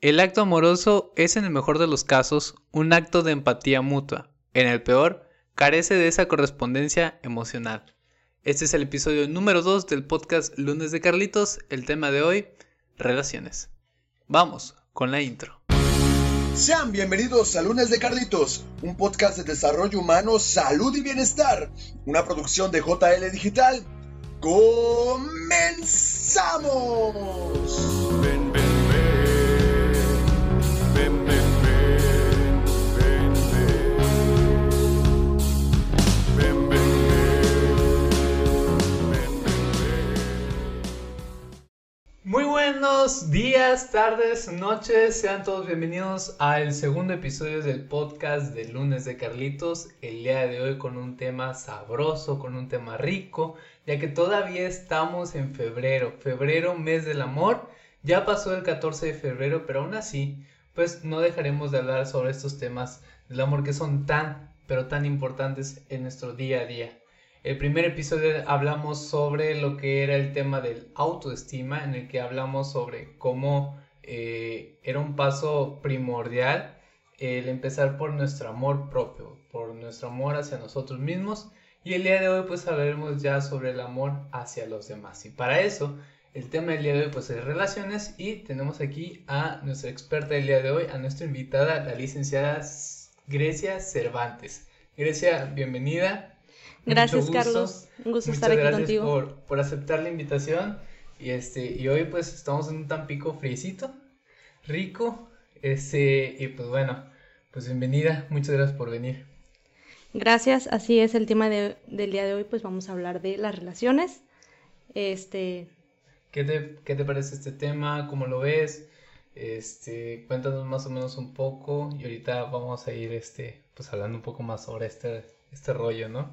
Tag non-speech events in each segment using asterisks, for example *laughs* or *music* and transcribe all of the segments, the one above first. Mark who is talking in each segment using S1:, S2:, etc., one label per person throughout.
S1: El acto amoroso es en el mejor de los casos un acto de empatía mutua. En el peor, carece de esa correspondencia emocional. Este es el episodio número 2 del podcast Lunes de Carlitos. El tema de hoy, relaciones. Vamos con la intro.
S2: Sean bienvenidos a Lunes de Carlitos, un podcast de desarrollo humano, salud y bienestar, una producción de JL Digital. ¡Comenzamos!
S1: Muy buenos días, tardes, noches, sean todos bienvenidos al segundo episodio del podcast de lunes de Carlitos, el día de hoy con un tema sabroso, con un tema rico, ya que todavía estamos en febrero, febrero mes del amor, ya pasó el 14 de febrero, pero aún así, pues no dejaremos de hablar sobre estos temas del amor que son tan, pero tan importantes en nuestro día a día. El primer episodio hablamos sobre lo que era el tema del autoestima, en el que hablamos sobre cómo eh, era un paso primordial el empezar por nuestro amor propio, por nuestro amor hacia nosotros mismos. Y el día de hoy pues hablaremos ya sobre el amor hacia los demás. Y para eso, el tema del día de hoy pues es relaciones y tenemos aquí a nuestra experta del día de hoy, a nuestra invitada, la licenciada Grecia Cervantes. Grecia, bienvenida.
S3: Gracias, Carlos. Un gusto estar aquí
S1: gracias
S3: contigo.
S1: Por, por aceptar la invitación. Y este, y hoy pues estamos en un Tampico friecito, rico. Este, y pues bueno, pues bienvenida, muchas gracias por venir.
S3: Gracias, así es el tema de- del día de hoy, pues vamos a hablar de las relaciones. Este,
S1: ¿Qué te, qué te parece este tema? ¿Cómo lo ves? Este, cuéntanos más o menos un poco y ahorita vamos a ir este, pues hablando un poco más sobre este, este rollo, ¿no?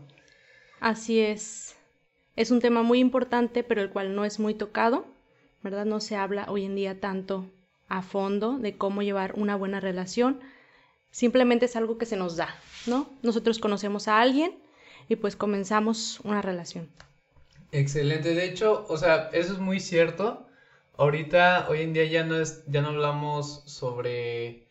S3: Así es. Es un tema muy importante, pero el cual no es muy tocado, ¿verdad? No se habla hoy en día tanto a fondo de cómo llevar una buena relación. Simplemente es algo que se nos da, ¿no? Nosotros conocemos a alguien y pues comenzamos una relación.
S1: Excelente, de hecho, o sea, eso es muy cierto. Ahorita, hoy en día ya no es, ya no hablamos sobre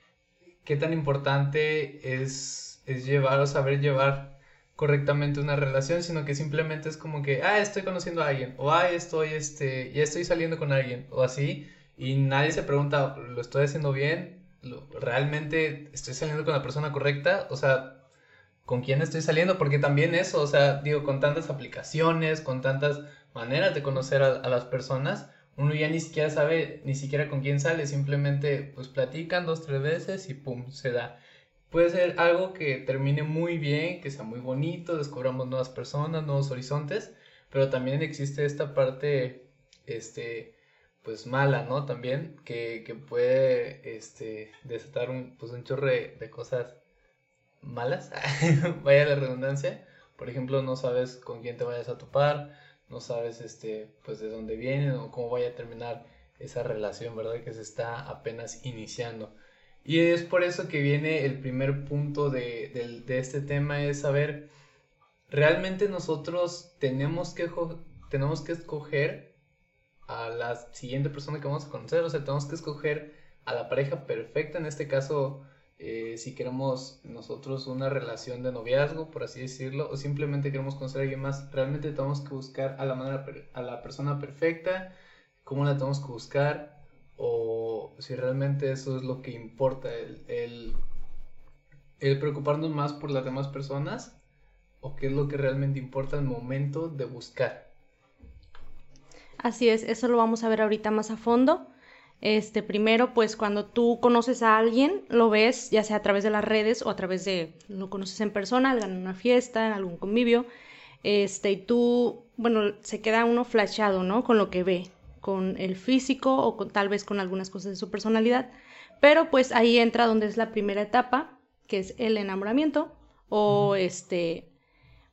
S1: qué tan importante es, es llevar o saber llevar correctamente una relación, sino que simplemente es como que, ah, estoy conociendo a alguien, o ah, estoy, este, ya estoy saliendo con alguien, o así, y nadie se pregunta, ¿lo estoy haciendo bien? ¿Lo- ¿Realmente estoy saliendo con la persona correcta? O sea, con quién estoy saliendo, porque también eso, o sea, digo, con tantas aplicaciones, con tantas maneras de conocer a, a las personas, uno ya ni siquiera sabe ni siquiera con quién sale, simplemente pues platican dos, tres veces y pum, se da. Puede ser algo que termine muy bien, que sea muy bonito, descubramos nuevas personas, nuevos horizontes, pero también existe esta parte, este, pues mala, ¿no? También, que, que puede, este, desatar un, pues un chorro de, cosas malas, *laughs* vaya la redundancia. Por ejemplo, no sabes con quién te vayas a topar, no sabes este, pues de dónde vienen o cómo vaya a terminar esa relación, ¿verdad? Que se está apenas iniciando. Y es por eso que viene el primer punto de, de este tema, es saber, ¿realmente nosotros tenemos que, tenemos que escoger a la siguiente persona que vamos a conocer? O sea, tenemos que escoger a la pareja perfecta, en este caso, eh, si queremos nosotros una relación de noviazgo, por así decirlo, o simplemente queremos conocer a alguien más, realmente tenemos que buscar a la, manera, a la persona perfecta, cómo la tenemos que buscar, o si realmente eso es lo que importa, el, el, preocuparnos más por las demás personas, o qué es lo que realmente importa al momento de buscar.
S3: Así es, eso lo vamos a ver ahorita más a fondo. Este, primero, pues cuando tú conoces a alguien, lo ves ya sea a través de las redes o a través de, lo conoces en persona, en una fiesta, en algún convivio, este, y tú, bueno, se queda uno flashado, ¿no? Con lo que ve, con el físico o con, tal vez con algunas cosas de su personalidad, pero pues ahí entra donde es la primera etapa, que es el enamoramiento, o este,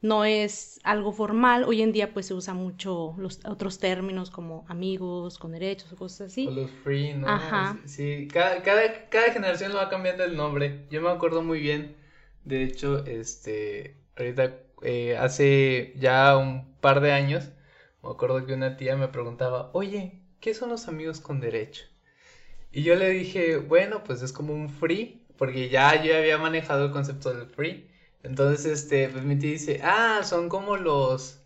S3: no es algo formal. Hoy en día pues se usa mucho los otros términos como amigos con derechos o cosas así.
S1: O los free, ¿no?
S3: Ajá.
S1: Sí, cada, cada, cada generación lo va cambiando el nombre. Yo me acuerdo muy bien. De hecho, este, ahorita, eh, hace ya un par de años, me acuerdo que una tía me preguntaba, oye, ¿qué son los amigos con derecho? Y yo le dije, bueno, pues es como un free, porque ya yo había manejado el concepto del free. Entonces, este, pues mi tía dice, ah, son como los,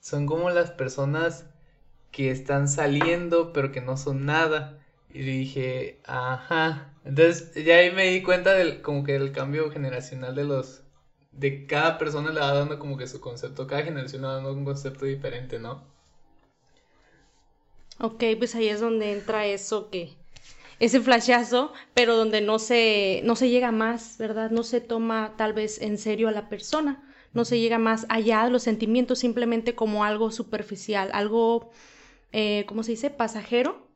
S1: son como las personas que están saliendo, pero que no son nada. Y dije, ajá. Entonces, ya ahí me di cuenta del, como que del cambio generacional de los, de cada persona le va dando como que su concepto, cada generación le va dando un concepto diferente, ¿no?
S3: Ok, pues ahí es donde entra eso que, ese flashazo, pero donde no se, no se llega más, ¿verdad? No se toma tal vez en serio a la persona, no se llega más allá de los sentimientos simplemente como algo superficial, algo, eh, ¿cómo se dice? Pasajero,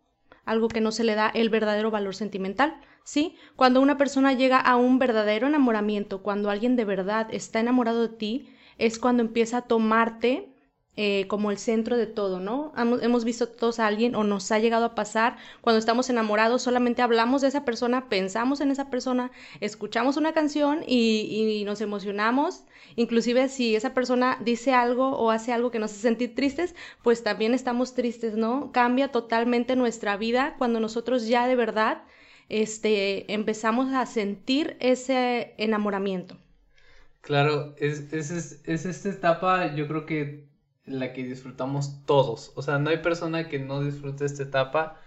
S3: algo que no se le da el verdadero valor sentimental. ¿sí? Cuando una persona llega a un verdadero enamoramiento, cuando alguien de verdad está enamorado de ti, es cuando empieza a tomarte eh, como el centro de todo, ¿no? Hemos, visto todos a alguien o nos ha llegado a pasar cuando estamos enamorados, solamente hablamos de esa persona, pensamos en esa persona, escuchamos una canción y, y, nos emocionamos. Inclusive si esa persona dice algo o hace algo que nos hace sentir tristes, pues también estamos tristes, ¿no? Cambia totalmente nuestra vida cuando nosotros ya de verdad este, empezamos a sentir ese enamoramiento.
S1: Claro, es, es, es, esta etapa, yo creo que la que disfrutamos todos. O sea, no hay persona que no disfrute esta etapa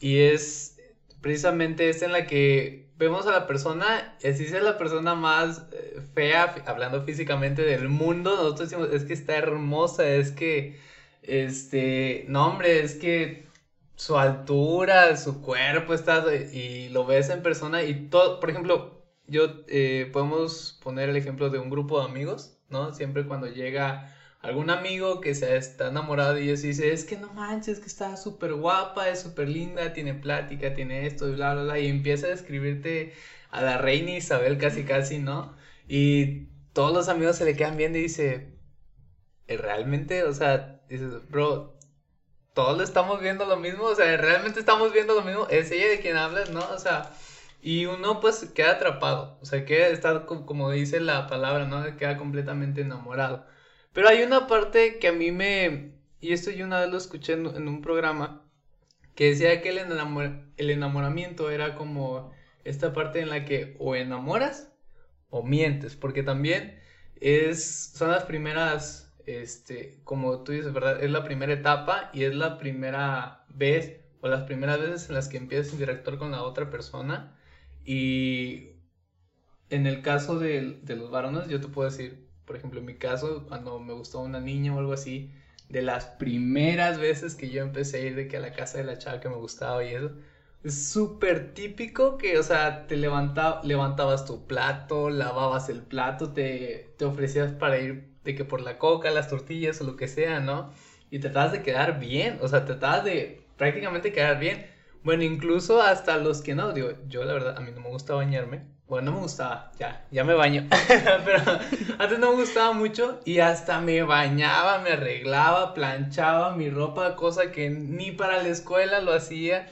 S1: y es precisamente esta en la que vemos a la persona, así es la persona más eh, fea, hablando físicamente del mundo, nosotros decimos, es que está hermosa, es que, este, no hombre, es que su altura, su cuerpo está, y lo ves en persona y todo, por ejemplo, yo, eh, podemos poner el ejemplo de un grupo de amigos, ¿no? Siempre cuando llega algún amigo que se está enamorado y eso dice, es que no manches, que está súper guapa, es súper linda, tiene plática, tiene esto y bla, bla, bla, y empieza a describirte a la reina Isabel casi, casi, ¿no? Y todos los amigos se le quedan viendo y dice, ¿Eh, ¿realmente? O sea, dices, bro, todos estamos viendo lo mismo, o sea, realmente estamos viendo lo mismo, es ella de quien hablas, ¿no? O sea, y uno pues queda atrapado, o sea, queda, está como dice la palabra, ¿no? Queda completamente enamorado. Pero hay una parte que a mí me, y esto yo una vez lo escuché en, un programa, que decía que el, el enamoramiento era como esta parte en la que o enamoras o mientes, porque también es, son las primeras este, como tú dices, ¿verdad? Es la primera etapa y es la primera vez o las primeras veces en las que empiezas a interactuar con la otra persona. Y en el caso de, de los varones, yo te puedo decir, por ejemplo, en mi caso, cuando me gustó una niña o algo así, de las primeras veces que yo empecé a ir de que a la casa de la chava que me gustaba y eso, es súper típico que, o sea, te levanta, levantabas tu plato, lavabas el plato, te, te ofrecías para ir de que por la coca, las tortillas o lo que sea, ¿no? Y tratabas de quedar bien, o sea, tratabas de prácticamente quedar bien. Bueno, incluso hasta los que no, digo, yo la verdad, a mí no me gusta bañarme. Bueno, no me gustaba, ya, ya me baño. *laughs* Pero antes no me gustaba mucho y hasta me bañaba, me arreglaba, planchaba mi ropa, cosa que ni para la escuela lo hacía.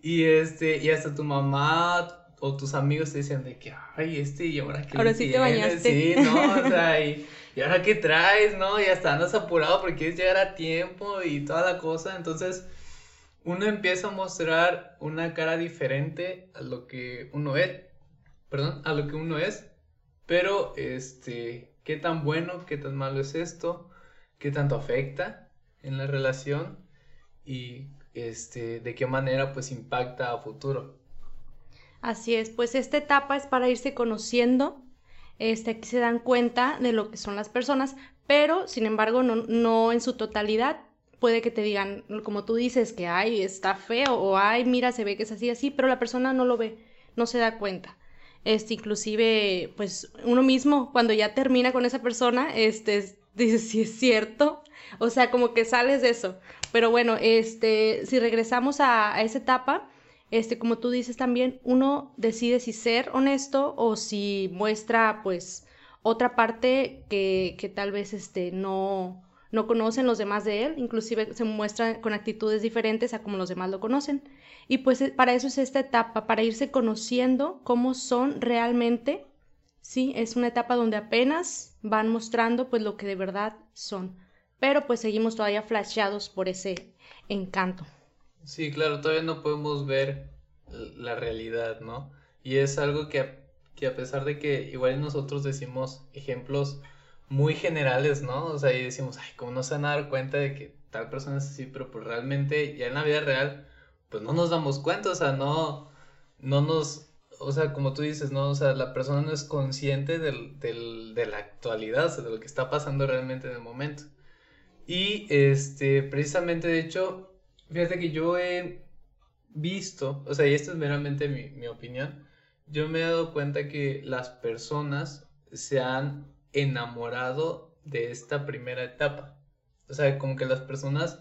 S1: Y este, y hasta tu mamá o tus amigos te decían de que, ay, este, y ahora que.
S3: Ahora sí te bañaste.
S1: Sí, no, o *laughs* sea, y ¿y ahora qué traes? ¿No? Y hasta andas apurado porque quieres llegar a tiempo y toda la cosa. Entonces, uno empieza a mostrar una cara diferente a lo que uno es. Perdón, a lo que uno es. Pero, este, ¿qué tan bueno, qué tan malo es esto? ¿Qué tanto afecta en la relación? Y, este, de qué manera, pues, impacta a futuro.
S3: Así es, pues esta etapa es para irse conociendo este, aquí se dan cuenta de lo que son las personas, pero sin embargo no, no en su totalidad. Puede que te digan, como tú dices, que ay, está feo, o ay, mira, se ve que es así, así, pero la persona no lo ve, no se da cuenta. Este, inclusive, pues uno mismo, cuando ya termina con esa persona, este, dice, si es cierto, o sea, como que sales de eso. Pero bueno, este, si regresamos a, a esa etapa, este, como tú dices también, uno decide si ser honesto o si muestra, pues, otra parte que, que tal vez, este, no, no conocen los demás de él, inclusive se muestra con actitudes diferentes a como los demás lo conocen. Y pues eh, para eso es esta etapa, para irse conociendo cómo son realmente, sí, es una etapa donde apenas van mostrando pues lo que de verdad son, pero pues seguimos todavía flasheados por ese encanto.
S1: Sí, claro, todavía no podemos ver la realidad, ¿no? Y es algo que, que a pesar de que igual nosotros decimos ejemplos muy generales, ¿no? O sea, y decimos, ay, ¿cómo no se van a dar cuenta de que tal persona es así? Pero pues realmente ya en la vida real, pues no nos damos cuenta, o sea, no, no nos, o sea, como tú dices, ¿no? O sea, la persona no es consciente del, del, de la actualidad, o sea, de lo que está pasando realmente en el momento. Y, este, precisamente, de hecho, fíjate que yo he visto, o sea, y esto es meramente mi, mi opinión, yo me he dado cuenta que las personas se han enamorado de esta primera etapa. O sea, como que las personas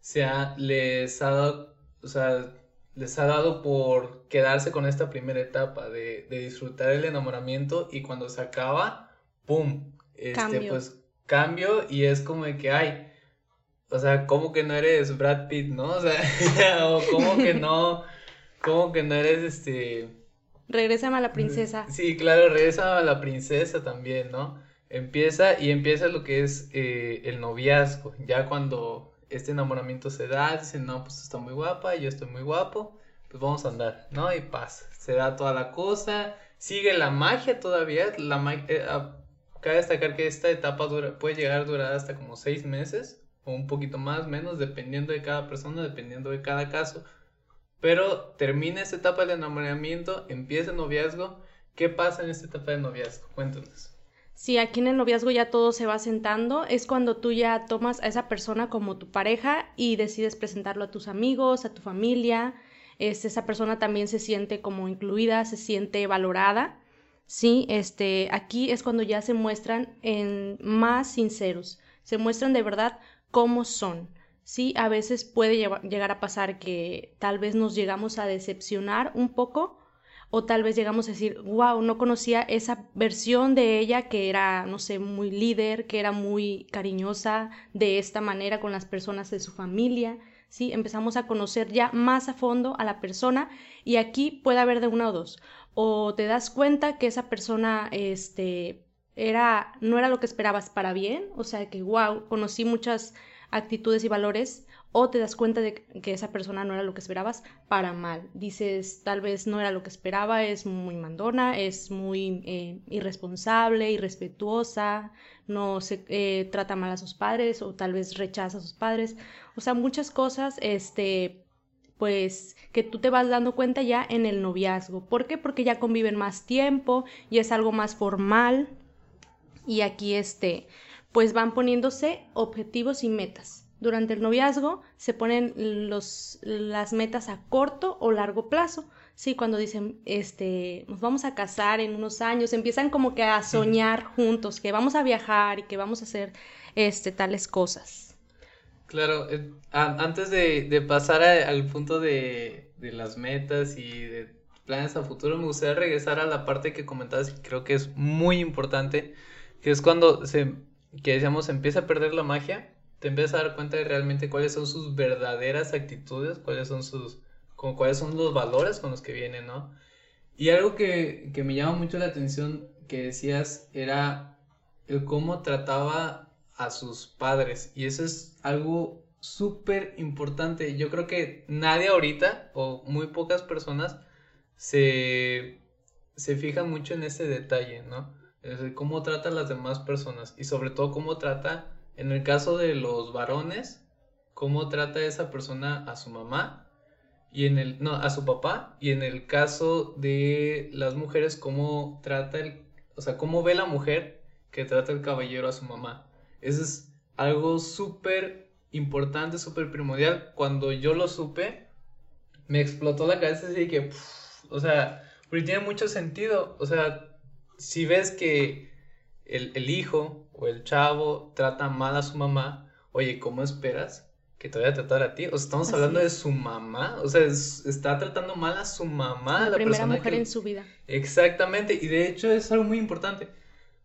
S1: se ha, les ha dado, o sea, les ha dado por quedarse con esta primera etapa de, de disfrutar el enamoramiento y cuando se acaba, ¡pum! Este, cambio. pues cambio y es como de que, ay, o sea, ¿cómo que no eres Brad Pitt, no? *laughs* O sea, o ¿cómo que no, cómo que no eres este...
S3: Regresa a la princesa.
S1: Sí, claro, regresa a la princesa también, ¿no? Empieza y empieza lo que es eh, el noviazgo. Ya cuando este enamoramiento se da, dicen, no, pues está muy guapa, yo estoy muy guapo, pues vamos a andar, ¿no? Y pasa, se da toda la cosa, sigue la magia todavía, la magia, eh, ah, cabe destacar que esta etapa puede llegar a durar hasta como seis meses, o un poquito más, menos, dependiendo de cada persona, dependiendo de cada caso, pero termina esta etapa de enamoramiento, empieza el noviazgo, ¿qué pasa en esta etapa de noviazgo? Cuéntanos.
S3: Si aquí en el noviazgo ya todo se va sentando, es cuando tú ya tomas a esa persona como tu pareja y decides presentarlo a tus amigos, a tu familia. Este, esa persona también se siente como incluida, se siente valorada. Sí, este, aquí es cuando ya se muestran en más sinceros, se muestran de verdad cómo son. Sí, a veces puede llegar a pasar que tal vez nos llegamos a decepcionar un poco o tal vez llegamos a decir, wow, no conocía esa versión de ella que era, no sé, muy líder, que era muy cariñosa de esta manera con las personas de su familia, ¿sí? Empezamos a conocer ya más a fondo a la persona y aquí puede haber de una o dos. O te das cuenta que esa persona, este, era, no era lo que esperabas para bien, o sea que, wow, conocí muchas actitudes y valores o te das cuenta de que esa persona no era lo que esperabas para mal. Dices, tal vez no era lo que esperaba, es muy mandona, es muy eh, irresponsable, irrespetuosa, no se eh, trata mal a sus padres o tal vez rechaza a sus padres. O sea, muchas cosas, este, pues que tú te vas dando cuenta ya en el noviazgo. ¿Por qué? Porque ya conviven más tiempo y es algo más formal. Y aquí, este, pues van poniéndose objetivos y metas durante el noviazgo se ponen los, las metas a corto o largo plazo. Sí, cuando dicen, este, nos vamos a casar en unos años, empiezan como que a soñar juntos, que vamos a viajar y que vamos a hacer, este, tales cosas.
S1: Claro, eh, antes de, pasar al punto de, de, las metas y de planes a futuro, me gustaría regresar a la parte que comentabas y creo que es muy importante, que es cuando se, que decíamos, empieza a perder la magia te empiezas a dar cuenta de realmente cuáles son sus verdaderas actitudes, cuáles son sus, como cuáles son los valores con los que vienen, ¿no? Y algo que, que me llama mucho la atención que decías era el cómo trataba a sus padres. Y eso es algo súper importante. Yo creo que nadie ahorita, o muy pocas personas, se, se fijan mucho en ese detalle, ¿no? Es cómo trata a las demás personas y sobre todo cómo trata en el caso de los varones, cómo trata esa persona a su mamá y en el no a su papá y en el caso de las mujeres cómo trata el o sea cómo ve la mujer que trata el caballero a su mamá eso es algo súper importante súper primordial. Cuando yo lo supe me explotó la cabeza así que o sea porque tiene mucho sentido. O sea si ves que el, hijo o el chavo trata mal a su mamá, oye, ¿cómo esperas que te vaya a tratar a ti? O sea, estamos hablando de su mamá, o sea, está tratando mal a su mamá.
S3: La, primera mujer en su vida.
S1: Exactamente, y de hecho es algo muy importante,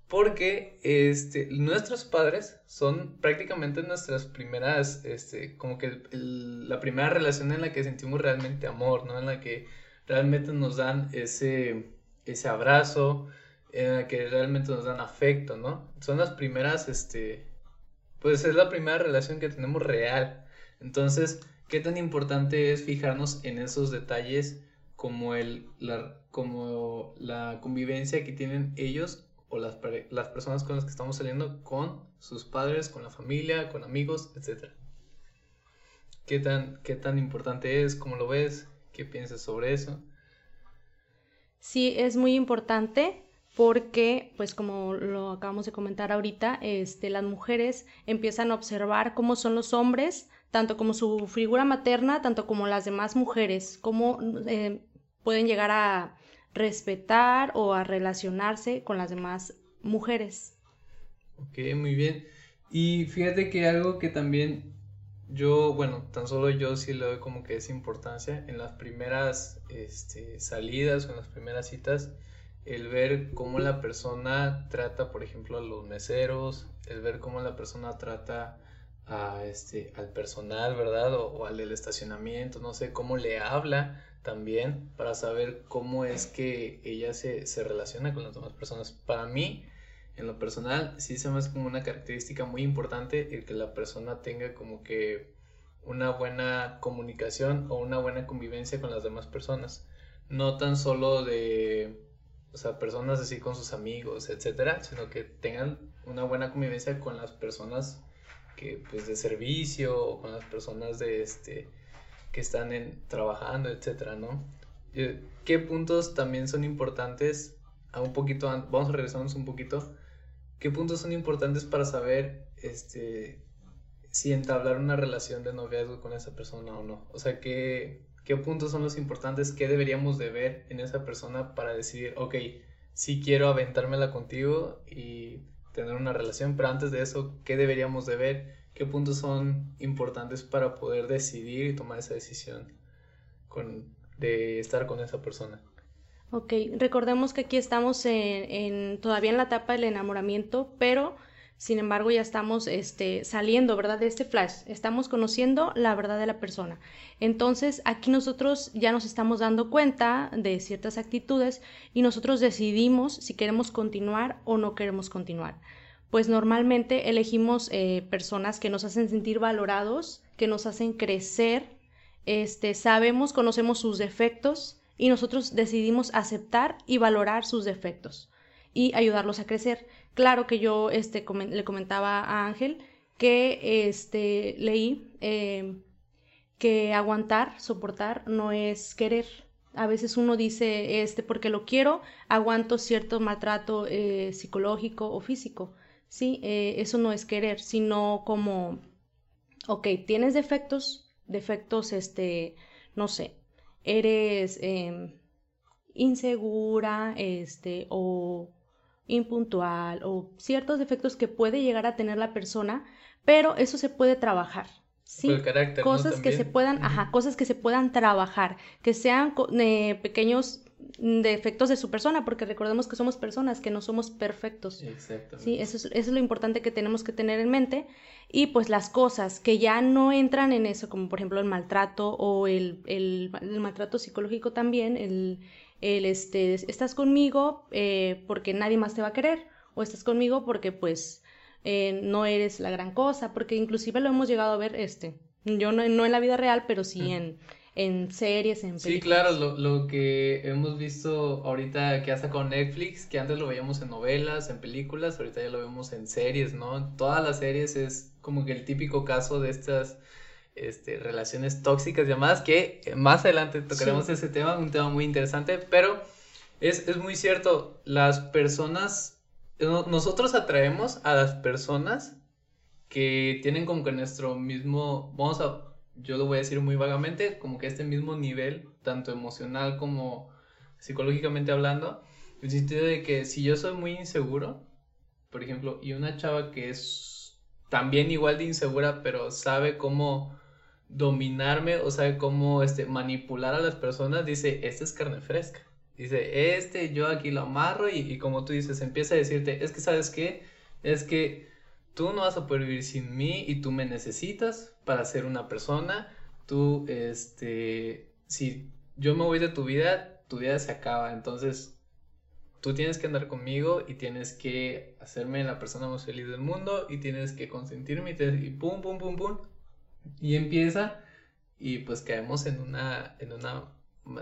S1: porque este, nuestros padres son prácticamente nuestras primeras, este, como que la primera relación en la que sentimos realmente amor, ¿no? En la que realmente nos dan ese, ese abrazo, en la que realmente nos dan afecto, ¿no? Son las primeras, este, pues es la primera relación que tenemos real. Entonces, ¿qué tan importante es fijarnos en esos detalles como el la, como la convivencia que tienen ellos o las, las personas con las que estamos saliendo con sus padres, con la familia, con amigos, etc. ¿Qué tan, qué tan importante es? ¿Cómo lo ves? ¿Qué piensas sobre eso?
S3: Sí, es muy importante porque, pues como lo acabamos de comentar ahorita, este, las mujeres empiezan a observar cómo son los hombres, tanto como su figura materna, tanto como las demás mujeres, cómo eh, pueden llegar a respetar o a relacionarse con las demás mujeres.
S1: Ok, muy bien. Y fíjate que algo que también yo, bueno, tan solo yo sí le doy como que esa importancia en las primeras este, salidas o en las primeras citas el ver cómo la persona trata, por ejemplo, a los meseros, el ver cómo la persona trata a este, al personal, ¿verdad? O, al del estacionamiento, no sé, cómo le habla también para saber cómo es que ella se, se relaciona con las demás personas. Para mí, en lo personal, sí se me hace como una característica muy importante el que la persona tenga como que una buena comunicación o una buena convivencia con las demás personas. No tan solo de o sea, personas así con sus amigos, etcétera, sino que tengan una buena convivencia con las personas que, pues, de servicio, o con las personas de, este, que están en, trabajando, etcétera, ¿no? ¿Qué puntos también son importantes? A un poquito, vamos a regresarnos un poquito. ¿Qué puntos son importantes para saber, este, si entablar una relación de noviazgo con esa persona o no? O sea, ¿qué, qué puntos son los importantes, qué deberíamos de ver en esa persona para decidir, ok, sí quiero aventármela contigo y tener una relación, pero antes de eso, ¿qué deberíamos de ver? ¿Qué puntos son importantes para poder decidir y tomar esa decisión con, de estar con esa persona?
S3: Ok, recordemos que aquí estamos en, todavía en la etapa del enamoramiento, pero sin embargo, ya estamos este, saliendo, ¿verdad? De este flash. Estamos conociendo la verdad de la persona. Entonces, aquí nosotros ya nos estamos dando cuenta de ciertas actitudes y nosotros decidimos si queremos continuar o no queremos continuar. Pues normalmente elegimos eh, personas que nos hacen sentir valorados, que nos hacen crecer, este, sabemos, conocemos sus defectos y nosotros decidimos aceptar y valorar sus defectos y ayudarlos a crecer. Claro que yo este, le comentaba a Ángel que este, leí eh, que aguantar, soportar, no es querer. A veces uno dice, este, porque lo quiero, aguanto cierto maltrato eh, psicológico o físico. Sí, eh, eso no es querer, sino como, ok, tienes defectos, defectos, este, no sé, eres em, insegura, este, o impuntual o ciertos defectos que puede llegar a tener la persona, pero eso se puede trabajar. Sí, cosas que se puedan, ajá, cosas que se puedan trabajar, que sean eh, pequeños defectos de su persona, porque recordemos que somos personas, que no somos perfectos. Sí, eso es, eso es lo importante que tenemos que tener en mente. Y pues las cosas que ya no entran en eso, como por ejemplo el maltrato o el, el, el maltrato psicológico también, el, el este, estás conmigo eh, porque nadie más te va a querer, o estás conmigo porque pues eh, no eres la gran cosa, porque inclusive lo hemos llegado a ver, este, yo no, no en la vida real, pero sí en, en series, en películas.
S1: Sí, claro, lo, lo, que hemos visto ahorita que hasta con Netflix, que antes lo veíamos en novelas, en películas, ahorita ya lo vemos en series, ¿no? Todas las series es como que el típico caso de estas este, relaciones tóxicas llamadas, que más adelante tocaremos ese tema, un tema muy interesante, pero es, es muy cierto, las personas, nosotros atraemos a las personas que tienen como que nuestro mismo, vamos a, yo lo voy a decir muy vagamente, como que este mismo nivel, tanto emocional como psicológicamente hablando, en el sentido de que si yo soy muy inseguro, por ejemplo, y una chava que es también igual de insegura, pero sabe cómo dominarme o sabe cómo este, manipular a las personas, dice, esta es carne fresca. Dice, este yo aquí lo amarro y, como tú dices, empieza a decirte, es que sabes qué, es que tú no vas a poder vivir sin mí y tú me necesitas para ser una persona. Tú, este, si yo me voy de tu vida, tu vida se acaba. Entonces, tú tienes que andar conmigo y tienes que hacerme la persona más feliz del mundo y tienes que consentirme y, y pum, pum, pum, pum, y empieza y pues caemos en una, en una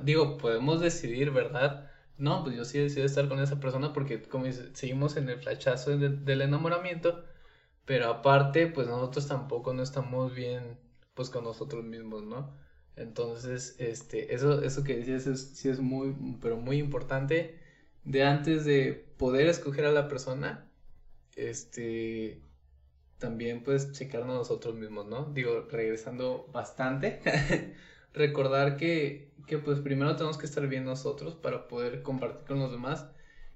S1: digo, podemos decidir, ¿verdad? No, pues yo sí decido estar con esa persona porque como seguimos en el flachazo del enamoramiento, pero aparte, pues nosotros tampoco no estamos bien, pues con nosotros mismos, ¿no? Entonces, este, eso, eso que decías es, sí es muy, pero muy importante de antes de poder escoger a la persona, este, también pues checarnos nosotros mismos, ¿no? Digo, regresando bastante, *laughs* recordar que, que pues primero tenemos que estar bien nosotros para poder compartir con los demás.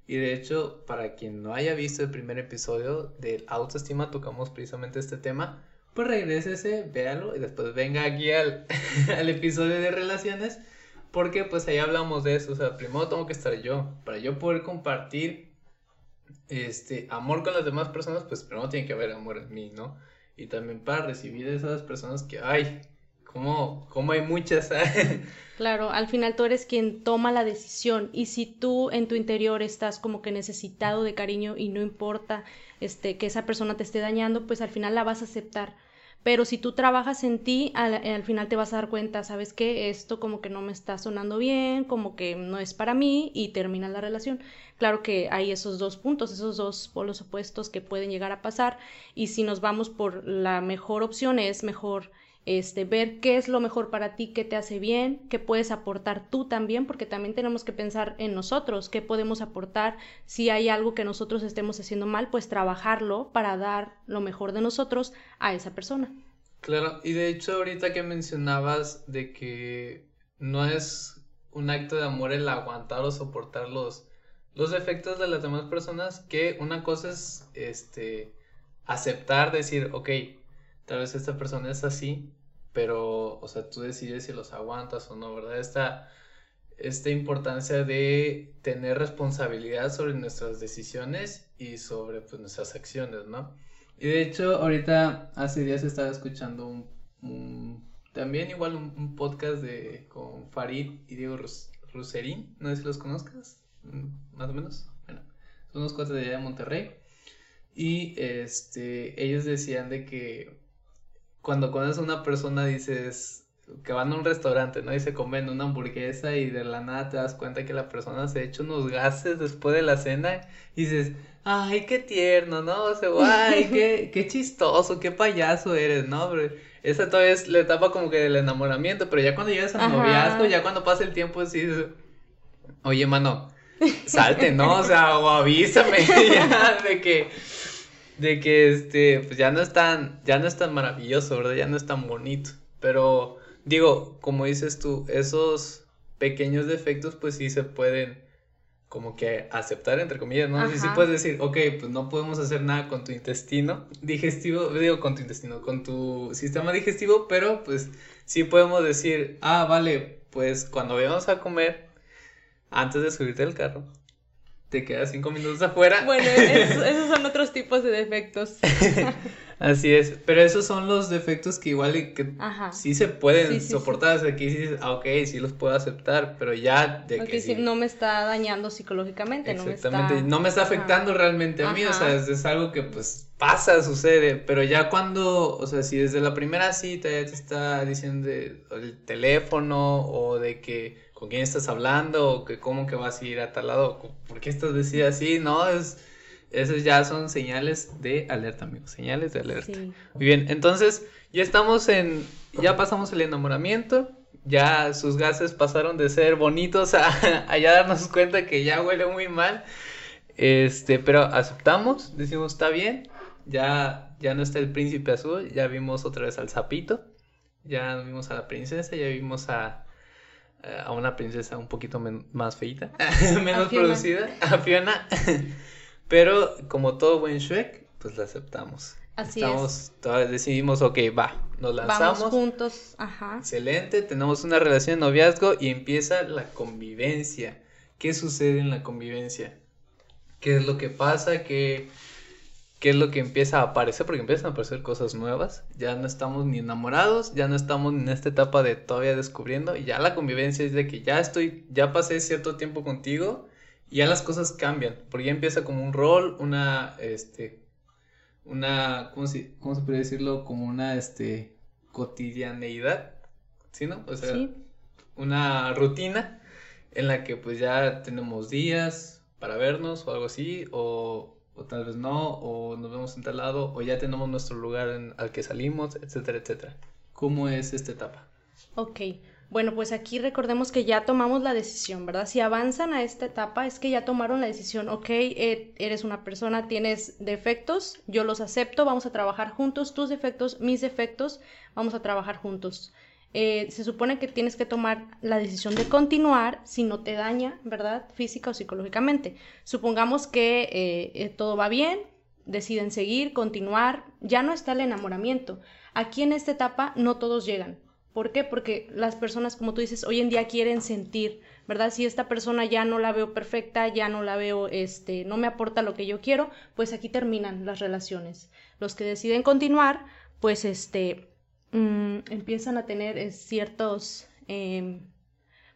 S1: Y de hecho, para quien no haya visto el primer episodio del autoestima, tocamos precisamente este tema. Pues regrésese, véalo y después venga aquí al, *laughs* al episodio de relaciones. Porque pues ahí hablamos de eso. O sea, primero tengo que estar yo. Para yo poder compartir este amor con las demás personas, pues primero tiene que haber amor en mí, ¿no? Y también para recibir esas personas que, ay, como, como hay muchas. *laughs*
S3: claro, al final tú eres quien toma la decisión y si tú en tu interior estás como que necesitado de cariño y no importa este que esa persona te esté dañando, pues al final la vas a aceptar pero si tú trabajas en ti, al, final te vas a dar cuenta, ¿sabes qué? Esto como que no me está sonando bien, como que no es para mí y termina la relación. Claro que hay esos dos puntos, esos dos polos opuestos que pueden llegar a pasar y si nos vamos por la mejor opción es mejor este, ver qué es lo mejor para ti, qué te hace bien, qué puedes aportar tú también, porque también tenemos que pensar en nosotros, qué podemos aportar, si hay algo que nosotros estemos haciendo mal, pues trabajarlo para dar lo mejor de nosotros a esa persona.
S1: Claro, y de hecho ahorita que mencionabas de que no es un acto de amor el aguantar o soportar los, los defectos de las demás personas, que una cosa es este aceptar, decir, ok, tal vez esta persona es así, pero, o sea, tú decides si los aguantas o no, ¿verdad? Esta, esta importancia de tener responsabilidad sobre nuestras decisiones y sobre pues, nuestras acciones, ¿no? Y de hecho, ahorita hace días estaba escuchando un, también igual un, podcast de con Farid y Diego Ruserín, no sé si los conozcas, más o menos. Bueno, son unos cuates de allá de Monterrey. Y este, ellos decían de que cuando conoces a una persona dices que van a un restaurante, ¿no? Y se comen una hamburguesa y de la nada te das cuenta que la persona se ha hecho unos gases después de la cena y dices, ay, qué tierno, ¿no? O sea, ay, qué, *laughs* qué chistoso, qué payaso eres, ¿no? esa todavía es la etapa como que del enamoramiento, pero ya cuando llegas al noviazgo, ya cuando pasa el tiempo, sí, oye, mano, salte, ¿no? O sea, o avísame *laughs* ya de que de que este, pues ya no es tan, ya no es tan maravilloso, ¿verdad? Ya no es tan bonito. Pero digo, como dices tú, esos pequeños defectos pues sí se pueden como que aceptar entre comillas, ¿no? Sí, sí puedes decir, ok, pues no podemos hacer nada con tu intestino digestivo, digo con tu intestino, con tu sistema digestivo, pero pues sí podemos decir, ah, vale, pues cuando vayamos a comer, antes de subirte al carro, te quedas cinco minutos afuera.
S3: Bueno, *laughs* esos son otros tipos de defectos. *laughs*
S1: Así es, pero esos son los defectos que igual que sí se pueden soportar, o sea, aquí dices, ah, ok, sí los puedo aceptar, pero ya
S3: de que sí, no me está dañando psicológicamente,
S1: Exactamente, no me está, no me está afectando realmente a mí, o sea, es, algo que pues pasa, sucede, pero ya cuando, o sea, si desde la primera cita ya te está diciendo el teléfono o de que con quién estás hablando o que cómo que vas a ir a tal lado, por qué estás vestida así, no, es, esas ya son señales de alerta, amigos, señales de alerta. Muy bien, entonces ya estamos en, ya pasamos el enamoramiento, ya sus gases pasaron de ser bonitos a, *laughs* a ya darnos cuenta que ya huele muy mal, este, pero aceptamos, decimos está bien, ya, ya no está el príncipe azul, ya vimos otra vez al sapito, ya vimos a la princesa, ya vimos a a una princesa un poquito más feita, *laughs* menos producida, a Fiona. *laughs* Pero como todo buen Shrek, pues la aceptamos. Así Estamos, es. decidimos, ok, va, nos lanzamos.
S3: Vamos juntos, ajá.
S1: Excelente, tenemos una relación de noviazgo y empieza la convivencia. ¿Qué sucede en la convivencia? ¿Qué es lo que pasa? ¿Qué, qué es lo que empieza a aparecer, porque empiezan a aparecer cosas nuevas, ya no estamos ni enamorados, ya no estamos en esta etapa de todavía descubriendo, y ya la convivencia es de que ya estoy, ya pasé cierto tiempo contigo, y ya las cosas cambian, porque ya empieza como un rol, una, este, una, ¿cómo se, cómo se puede decirlo? Como una, este, cotidianeidad, ¿sí, no? O sea, una rutina en la que pues ya tenemos días para vernos o algo así, o, o tal vez no, o nos vemos en tal lado, o ya tenemos nuestro lugar en, al que salimos, etcétera, etcétera. ¿Cómo es esta etapa?
S3: Ok, bueno, pues aquí recordemos que ya tomamos la decisión, ¿verdad? Si avanzan a esta etapa es que ya tomaron la decisión, ok, eh, eres una persona, tienes defectos, yo los acepto, vamos a trabajar juntos, tus defectos, mis defectos, vamos a trabajar juntos. Eh, se supone que tienes que tomar la decisión de continuar si no te daña, ¿verdad? Física o psicológicamente. Supongamos que eh, todo va bien, deciden seguir, continuar, ya no está el enamoramiento. Aquí en esta etapa no todos llegan. ¿Por qué? Porque las personas, como tú dices, hoy en día quieren sentir, ¿verdad? Si esta persona ya no la veo perfecta, ya no la veo, este, no me aporta lo que yo quiero, pues aquí terminan las relaciones. Los que deciden continuar, pues, este, mm, empiezan a tener eh, ciertos em,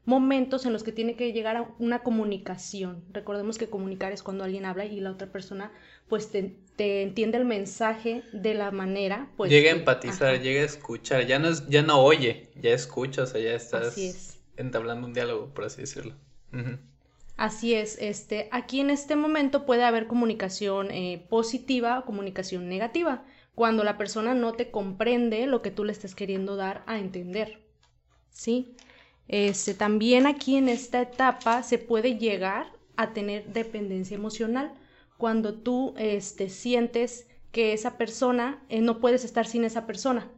S3: momentos en los que tiene que llegar a una comunicación. Recordemos que comunicar es cuando alguien habla y la otra persona pues te, entiende el mensaje de la manera pues
S1: llega a empatizar, llega a escuchar, ya no es, ya no oye, ya escucha, o sea, ya estás entablando un diálogo, por así decirlo.
S3: Así es, este, aquí en este momento puede haber comunicación eh, positiva o comunicación negativa, cuando la persona no te comprende lo que tú le estás queriendo dar a entender. ¿Sí? Este, también aquí en esta etapa se puede llegar a tener dependencia emocional cuando tú este, sientes que esa persona, eh, no puedes estar sin esa persona.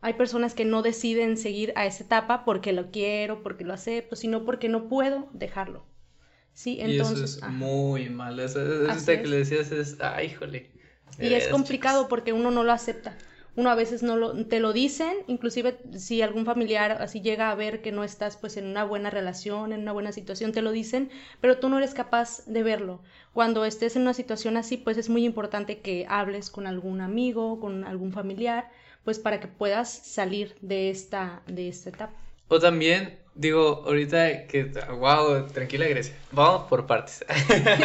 S3: Hay personas que no deciden seguir a esa etapa porque lo quiero, porque lo acepto, sino porque no puedo dejarlo. Sí,
S1: entonces. Y eso es muy malo. Eso, que le decías es, ay, híjole.
S3: Y es complicado porque uno no lo acepta uno a veces no lo, te lo dicen, inclusive si algún familiar así llega a ver que no estás pues en una buena relación, en una buena situación, te lo dicen, pero tú no eres capaz de verlo. Cuando estés en una situación así, pues es muy importante que hables con algún amigo, con algún familiar, pues para que puedas salir de esta, de esta etapa.
S1: O también digo, ahorita que, wow, tranquila Grecia, vamos por partes.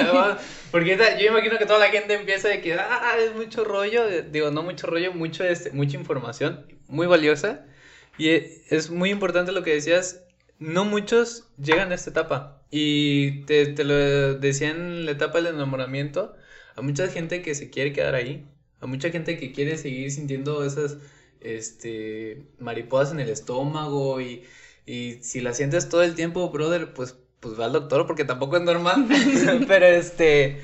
S1: *laughs* Porque yo imagino que toda la gente empieza de que, ah, es mucho rollo, digo, no mucho rollo, mucho, este, mucha información, muy valiosa. Y es muy importante lo que decías, no muchos llegan a esta etapa. Y te, te lo decía en la etapa del enamoramiento, a mucha gente que se quiere quedar ahí, a mucha gente que quiere seguir sintiendo esas este, mariposas en el estómago y y si la sientes todo el tiempo, brother, pues, pues va al doctor porque tampoco es normal. *laughs* pero este,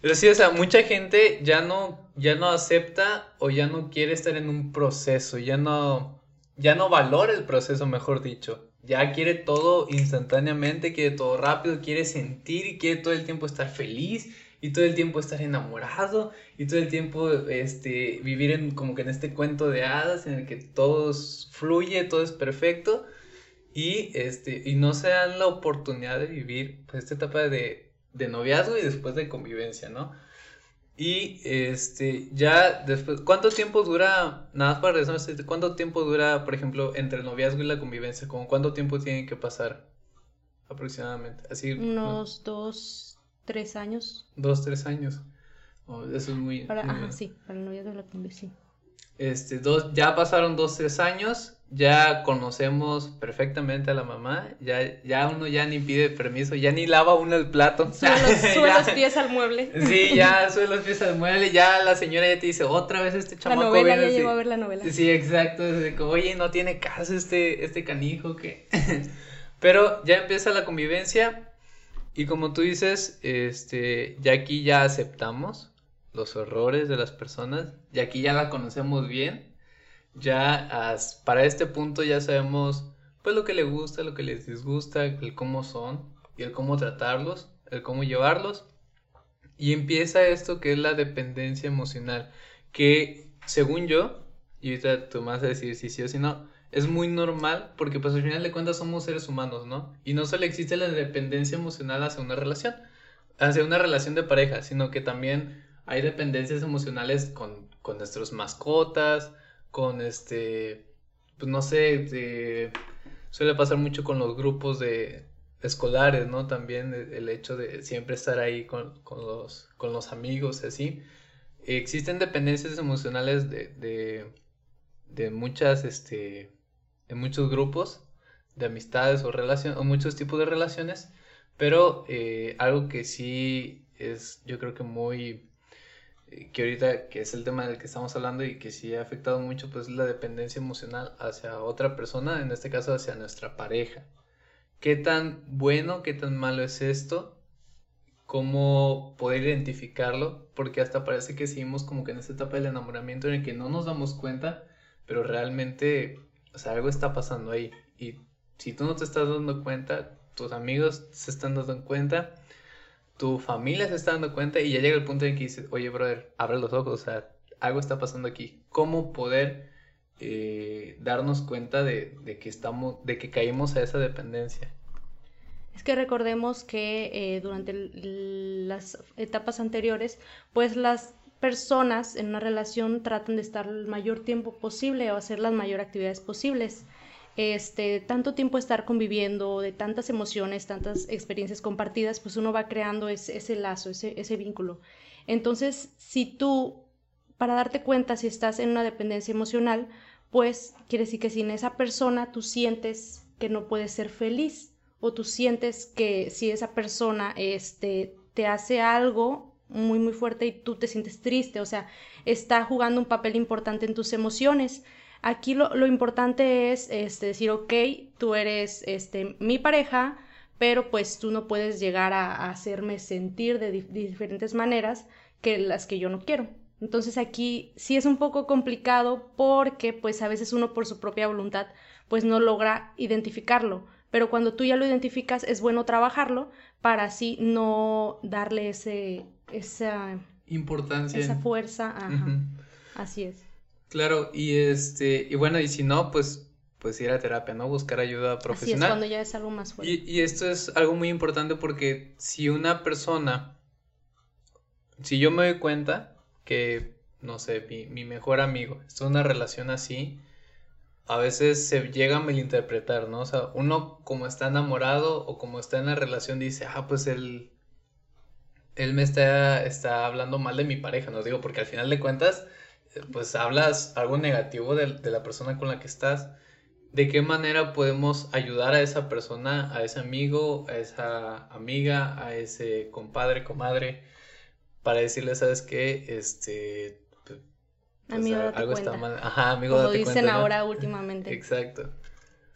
S1: pero sí, o sea, mucha gente ya no, ya no acepta o ya no quiere estar en un proceso, ya no, ya no valora el proceso, mejor dicho. Ya quiere todo instantáneamente, quiere todo rápido, quiere sentir y quiere todo el tiempo estar feliz y todo el tiempo estar enamorado y todo el tiempo este vivir en como que en este cuento de hadas en el que todo fluye, todo es perfecto y, este, y no se dan la oportunidad de vivir pues, esta etapa de, de noviazgo y después de convivencia, ¿no? Y este, ya después, ¿cuánto tiempo dura, nada más para regresar, cuánto tiempo dura, por ejemplo, entre el noviazgo y la convivencia? ¿Con cuánto tiempo tiene que pasar aproximadamente? Así,
S3: Unos dos, tres años.
S1: Dos, tres años. Oh, eso es muy...
S3: Para, ajá, sí, para el noviazgo y la convivencia.
S1: Este, dos, ya pasaron dos, tres años ya conocemos perfectamente a la mamá, ya, ya uno ya ni pide permiso, ya ni lava uno el plato. *laughs*
S3: Sube *laughs* los, pies al mueble.
S1: Sí, ya sube los pies al mueble, ya la señora ya te dice, otra vez este chamaco.
S3: La novela, ya llegó a ver la novela.
S1: Sí, exacto, oye, no tiene caso este, este canijo que... *laughs* Pero ya empieza la convivencia y como tú dices, este, ya aquí ya aceptamos los errores de las personas, y aquí ya la conocemos bien ya para este punto ya sabemos pues lo que le gusta, lo que les disgusta, el cómo son y el cómo tratarlos, el cómo llevarlos. Y empieza esto que es la dependencia emocional, que según yo, y ahorita tú me a decir si sí o si no, es muy normal porque pues al final de cuentas somos seres humanos, ¿no? Y no solo existe la dependencia emocional hacia una relación, hacia una relación de pareja, sino que también hay dependencias emocionales con, con nuestras mascotas, con este, pues no sé, suele pasar mucho con los grupos de escolares, ¿no? También el hecho de siempre estar ahí con, los, con los amigos, así. Existen dependencias emocionales de, de, de muchas, este, de muchos grupos, de amistades o o muchos tipos de relaciones, pero eh, algo que sí es, yo creo que muy, que ahorita, que es el tema del que estamos hablando y que sí ha afectado mucho, pues es la dependencia emocional hacia otra persona, en este caso hacia nuestra pareja. ¿Qué tan bueno, qué tan malo es esto? ¿Cómo poder identificarlo? Porque hasta parece que seguimos como que en esta etapa del enamoramiento en el que no nos damos cuenta, pero realmente, o sea, algo está pasando ahí. Y si tú no te estás dando cuenta, tus amigos se están dando cuenta, tu familia se está dando cuenta y ya llega el punto en que dices, oye, brother, abre los ojos, o sea, algo está pasando aquí. ¿Cómo poder eh, darnos cuenta de, que estamos, de que caímos a esa dependencia?
S3: Es que recordemos que eh, durante las etapas anteriores, pues las personas en una relación tratan de estar el mayor tiempo posible o hacer las mayor actividades posibles este, tanto tiempo estar conviviendo, de tantas emociones, tantas experiencias compartidas, pues uno va creando ese, lazo, ese, ese vínculo. Entonces, si tú, para darte cuenta si estás en una dependencia emocional, pues quiere decir que sin esa persona tú sientes que no puedes ser feliz o tú sientes que si esa persona este, te hace algo muy muy fuerte y tú te sientes triste, o sea, está jugando un papel importante en tus emociones. Aquí lo, importante es este, decir, ok, tú eres este, mi pareja, pero pues tú no puedes llegar a, hacerme sentir de, diferentes maneras que las que yo no quiero. Entonces aquí sí es un poco complicado porque pues a veces uno por su propia voluntad pues no logra identificarlo, pero cuando tú ya lo identificas es bueno trabajarlo para así no darle ese esa
S1: importancia,
S3: esa fuerza, así es.
S1: Claro, y este, y bueno, y si no, pues, pues ir a terapia, ¿no? Buscar ayuda profesional. Así es,
S3: cuando ya es algo más fuerte.
S1: Y, esto es algo muy importante porque si una persona, si yo me doy cuenta que, no sé, mi, mi mejor amigo en una relación así, a veces se llega a malinterpretar, ¿no? O sea, uno como está enamorado o como está en la relación dice, ah, pues él, él me está, está hablando mal de mi pareja, ¿no? Digo, porque al final de cuentas pues hablas algo negativo de, la persona con la que estás, ¿de qué manera podemos ayudar a esa persona, a ese amigo, a esa amiga, a ese compadre, comadre, para decirle, ¿sabes qué? Este...
S3: Pues, amigo,
S1: algo
S3: está
S1: mal. Ajá, amigo,
S3: Como dicen ahora últimamente.
S1: Exacto.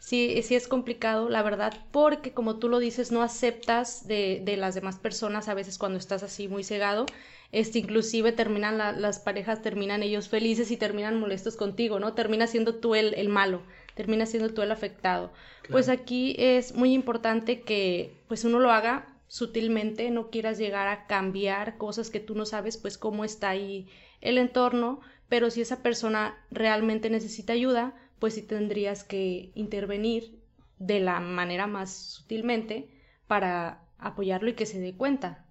S3: Sí, sí es complicado, la verdad, porque como tú lo dices, no aceptas de, de las demás personas a veces cuando estás así muy cegado este, inclusive terminan las parejas, terminan ellos felices y terminan molestos contigo, ¿no? Termina siendo tú el, el malo, termina siendo tú el afectado. Pues aquí es muy importante que pues uno lo haga sutilmente, no quieras llegar a cambiar cosas que tú no sabes pues cómo está ahí el entorno, pero si esa persona realmente necesita ayuda, pues sí tendrías que intervenir de la manera más sutilmente para apoyarlo y que se dé cuenta.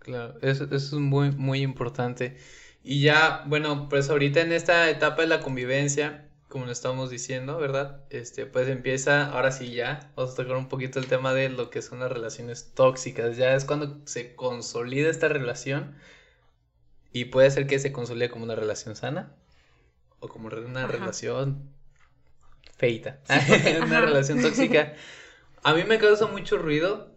S1: Claro, eso, es muy, muy importante. Y ya, bueno, pues ahorita en esta etapa de la convivencia, como lo estamos diciendo, ¿verdad? Este, pues empieza, ahora sí ya, vamos a tocar un poquito el tema de lo que son las relaciones tóxicas. Ya es cuando se consolida esta relación y puede ser que se consolide como una relación sana o como una relación feita, *laughs* *laughs* una relación tóxica. A mí me causa mucho ruido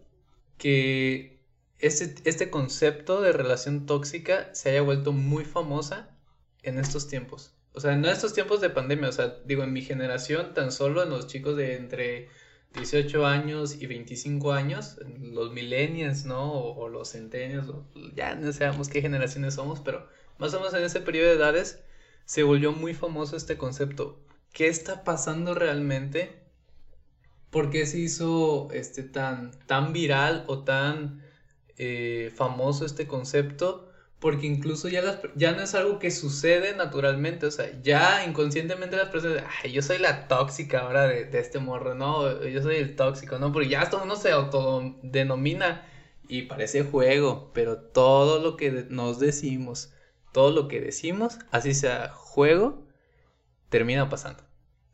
S1: que este, este concepto de relación tóxica se haya vuelto muy famosa en estos tiempos. O sea, no en estos tiempos de pandemia, o sea, digo, en mi generación, tan solo en los chicos de entre 18 años y 25 años, los millennials, ¿no? O, los centenios, ya no sabemos qué generaciones somos, pero más o menos en ese periodo de edades se volvió muy famoso este concepto. ¿Qué está pasando realmente? ¿Por qué se hizo este tan, tan viral o tan eh, famoso este concepto porque incluso ya, las, ya no es algo que sucede naturalmente, o sea, ya inconscientemente las personas, ay, yo soy la tóxica ahora de, este morro, no, yo soy el tóxico, no, porque ya esto uno se autodenomina y parece juego, pero todo lo que nos decimos, todo lo que decimos, así sea juego, termina pasando.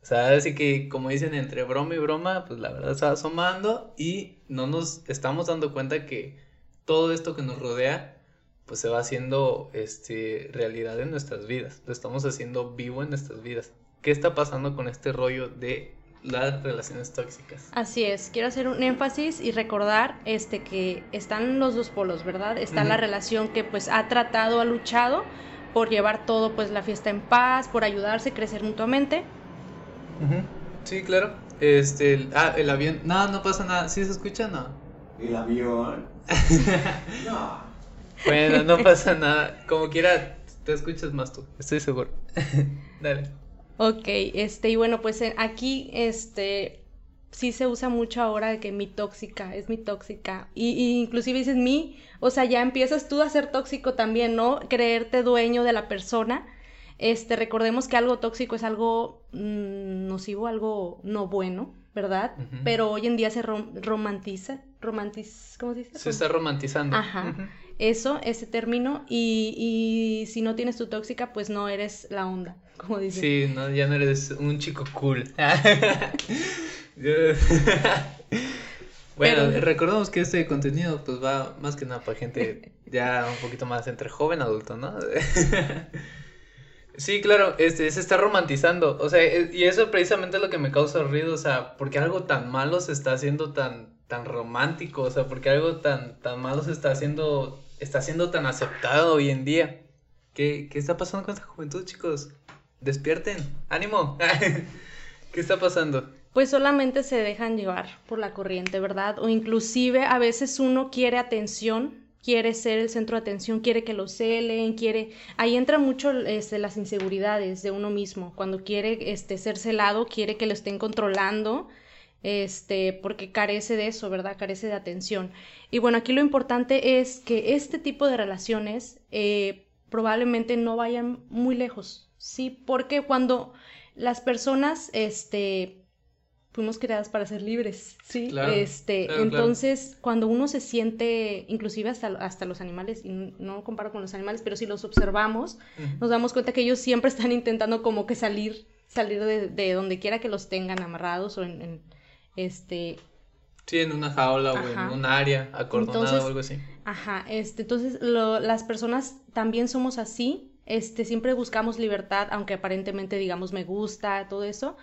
S1: O sea, así que como dicen entre broma y broma, pues la verdad está asomando y no nos estamos dando cuenta que todo esto que nos rodea, pues se va haciendo este, realidad en nuestras vidas. Lo estamos haciendo vivo en nuestras vidas. ¿Qué está pasando con este rollo de las relaciones tóxicas.
S3: Así es, quiero hacer un énfasis y recordar este que están los dos polos, ¿verdad? Está la relación que pues ha tratado, ha luchado por llevar todo pues la fiesta en paz, por ayudarse, crecer mutuamente.
S1: Sí, claro. Este, ah, el avión, no, no pasa nada, ¿sí se escucha? No.
S2: El avión. *laughs* no.
S1: Bueno, no pasa nada, como quiera, te escuchas más tú, estoy seguro. *laughs* Dale.
S3: Ok, este, y bueno, pues eh, aquí, este, sí se usa mucho ahora de que mi tóxica, es mi tóxica. Y, inclusive dices mi, o sea, ya empiezas tú a ser tóxico también, ¿no? Creerte dueño de la persona. Este, recordemos que algo tóxico es algo mm, nocivo, algo no bueno, ¿verdad? Pero hoy en día se romantiza, romantiz, ¿cómo se dice?
S1: Se está romantizando.
S3: Ajá. Eso, ese término, y, y si no tienes tu tóxica, pues no eres la onda, *laughs* como dicen.
S1: Sí, no, ya no eres un chico cool. *laughs* bueno, recordemos que este contenido pues va más que nada para gente ya un poquito más entre joven adulto, ¿no? *laughs* sí, claro, este se está romantizando, o sea, e, y eso precisamente es lo que me causa ruido, o sea, porque algo tan malo se está haciendo tan tan romántico, o sea, porque algo tan tan malo se está haciendo está siendo tan aceptado hoy en día. ¿Qué, qué está pasando con esta juventud, chicos? Despierten, ánimo. *laughs* ¿Qué está pasando?
S3: pues solamente se dejan llevar por la corriente, ¿verdad? O inclusive a veces uno quiere atención, quiere ser el centro de atención, quiere que lo celen, quiere... Ahí entra mucho este, las inseguridades de uno mismo. Cuando quiere este, ser celado, quiere que lo estén controlando, este, porque carece de eso, ¿verdad? Carece de atención. Y bueno, aquí lo importante es que este tipo de relaciones eh, probablemente no vayan muy lejos, ¿sí? Porque cuando las personas, este, fuimos creadas para ser libres, ¿sí? este, entonces, cuando uno se siente, inclusive hasta, hasta los animales, y no comparo con los animales, pero si los observamos, nos damos cuenta que ellos siempre están intentando como que salir, salir de, donde quiera que los tengan amarrados o en, este...
S1: Sí, en una jaula o en un área acordonada o algo así.
S3: Ajá, este, entonces las personas también somos así, este, siempre buscamos libertad, aunque aparentemente digamos me gusta, todo eso,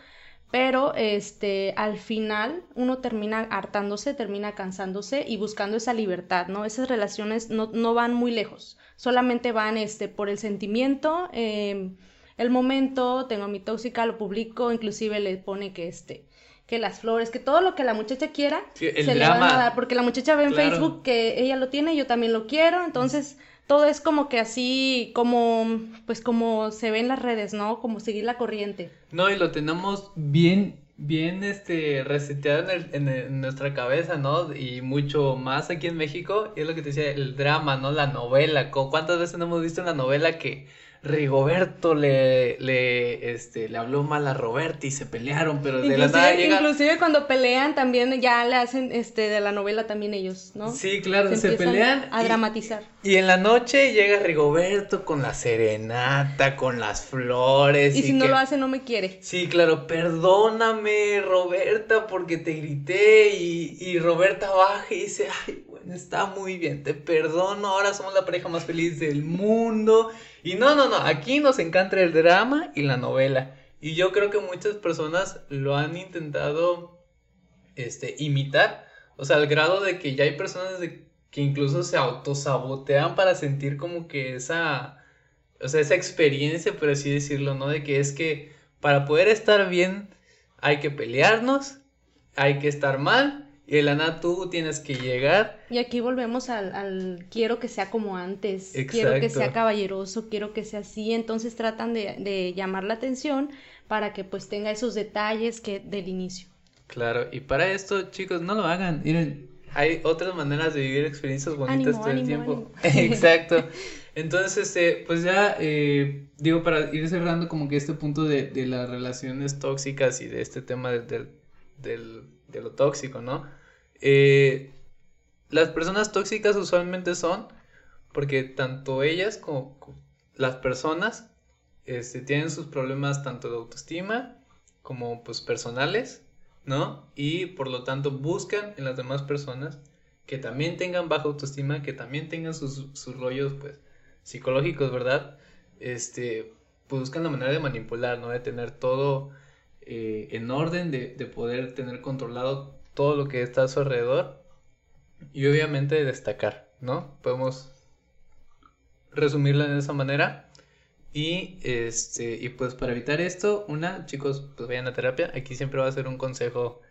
S3: pero este, al final uno termina hartándose, termina cansándose y buscando esa libertad, ¿no? Esas relaciones no, no van muy lejos, solamente van este, por el sentimiento, em, el momento, tengo mi tóxica, lo publico, inclusive le pone que este que las flores, que todo lo que la muchacha quiera se le van a dar, porque la muchacha ve en Facebook que ella lo tiene, yo también lo quiero, entonces todo es como que así, como, pues como se ve en las redes, ¿no? Como seguir la corriente.
S1: No, y lo tenemos bien, bien, este, reseteado en, en, nuestra cabeza, ¿no? Y mucho más aquí en México, y es lo que te decía, el drama, ¿no? La novela, ¿cuántas veces no hemos visto una novela que Rigoberto le, le, este, le habló mal a Roberto y se pelearon, pero de la nada llega...
S3: Inclusive cuando pelean también ya le hacen este, de la novela también ellos, ¿no?
S1: Sí, claro, se, pelean.
S3: A dramatizar.
S1: Y en la noche llega Rigoberto con la serenata, con las flores.
S3: Y, si no lo hace, no me quiere.
S1: Sí, claro, perdóname, Roberta, porque te grité y, y Roberta baja y dice, ay, está muy bien, te perdono, ahora somos la pareja más feliz del mundo y no, no, no, aquí nos encanta el drama y la novela. Y yo creo que muchas personas lo han intentado este, imitar. O sea, al grado de que ya hay personas que incluso se autosabotean para sentir como que esa, o sea, esa experiencia, por así decirlo, ¿no? De que es que para poder estar bien hay que pelearnos, hay que estar mal y Elana, tú tienes que llegar.
S3: Y aquí volvemos al, quiero que sea como antes, quiero que sea caballeroso, quiero que sea así, entonces tratan de, llamar la atención para que pues tenga esos detalles que del inicio.
S1: Claro, y para esto, chicos, no lo hagan. Miren, hay otras maneras de vivir experiencias bonitas todo el tiempo. *laughs* Exacto. Entonces, este, pues ya, eh, digo, para ir cerrando como que este punto de, las relaciones tóxicas y de este tema de lo tóxico, ¿no? Eh, las personas tóxicas usualmente son porque tanto ellas como las personas este, tienen sus problemas tanto de autoestima como pues personales, ¿no? Y por lo tanto buscan en las demás personas que también tengan baja autoestima, que también tengan sus, sus rollos pues psicológicos, ¿verdad? Este, pues buscan la manera de manipular, ¿no? De tener todo eh, en orden, de, de poder tener controlado todo lo que está a su alrededor y obviamente destacar, ¿no? Podemos resumirla de esa manera. Y este, y pues para evitar esto, una, chicos, pues vayan a terapia. Aquí siempre va a ser un consejo.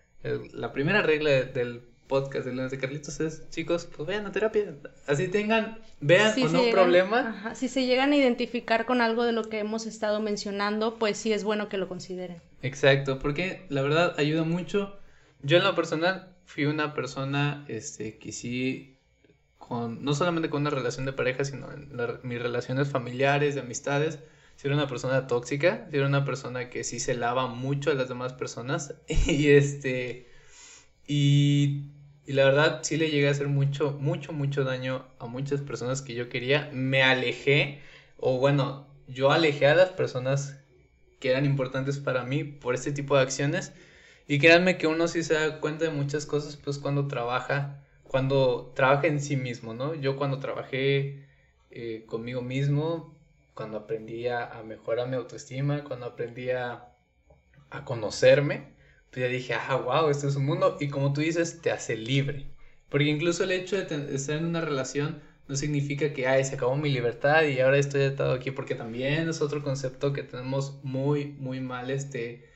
S1: la primera regla del podcast de Lunes de Carlitos es, chicos, pues vayan a terapia. Así tengan, vean o no problema.
S3: si se llegan a identificar con algo de lo que hemos estado mencionando, pues sí es bueno que lo consideren.
S1: Exacto, porque la verdad ayuda mucho. Yo en lo personal fui una persona este, que sí no solamente con una relación de pareja, sino en mis relaciones familiares, de amistades, si era una persona tóxica, si era una persona que sí se lava mucho a las demás personas. *laughs* Y este y, y, la verdad sí le llegué a hacer mucho mucho mucho daño a muchas personas que yo quería, me alejé o bueno, yo alejé a las personas que eran importantes para mí por este tipo de acciones y créanme que uno sí se da cuenta de muchas cosas pues cuando trabaja cuando trabaja en sí mismo, ¿no? Yo cuando trabajé eh, conmigo mismo, cuando aprendí a, mejorar mi autoestima, cuando aprendí a, conocerme, pues ya dije, ah, wow, este es un mundo. Y como tú dices, te hace libre. Porque incluso el hecho de estar en una relación no significa que, ay, se acabó mi libertad y ahora estoy atado aquí, porque también es otro concepto que tenemos muy, muy mal, este,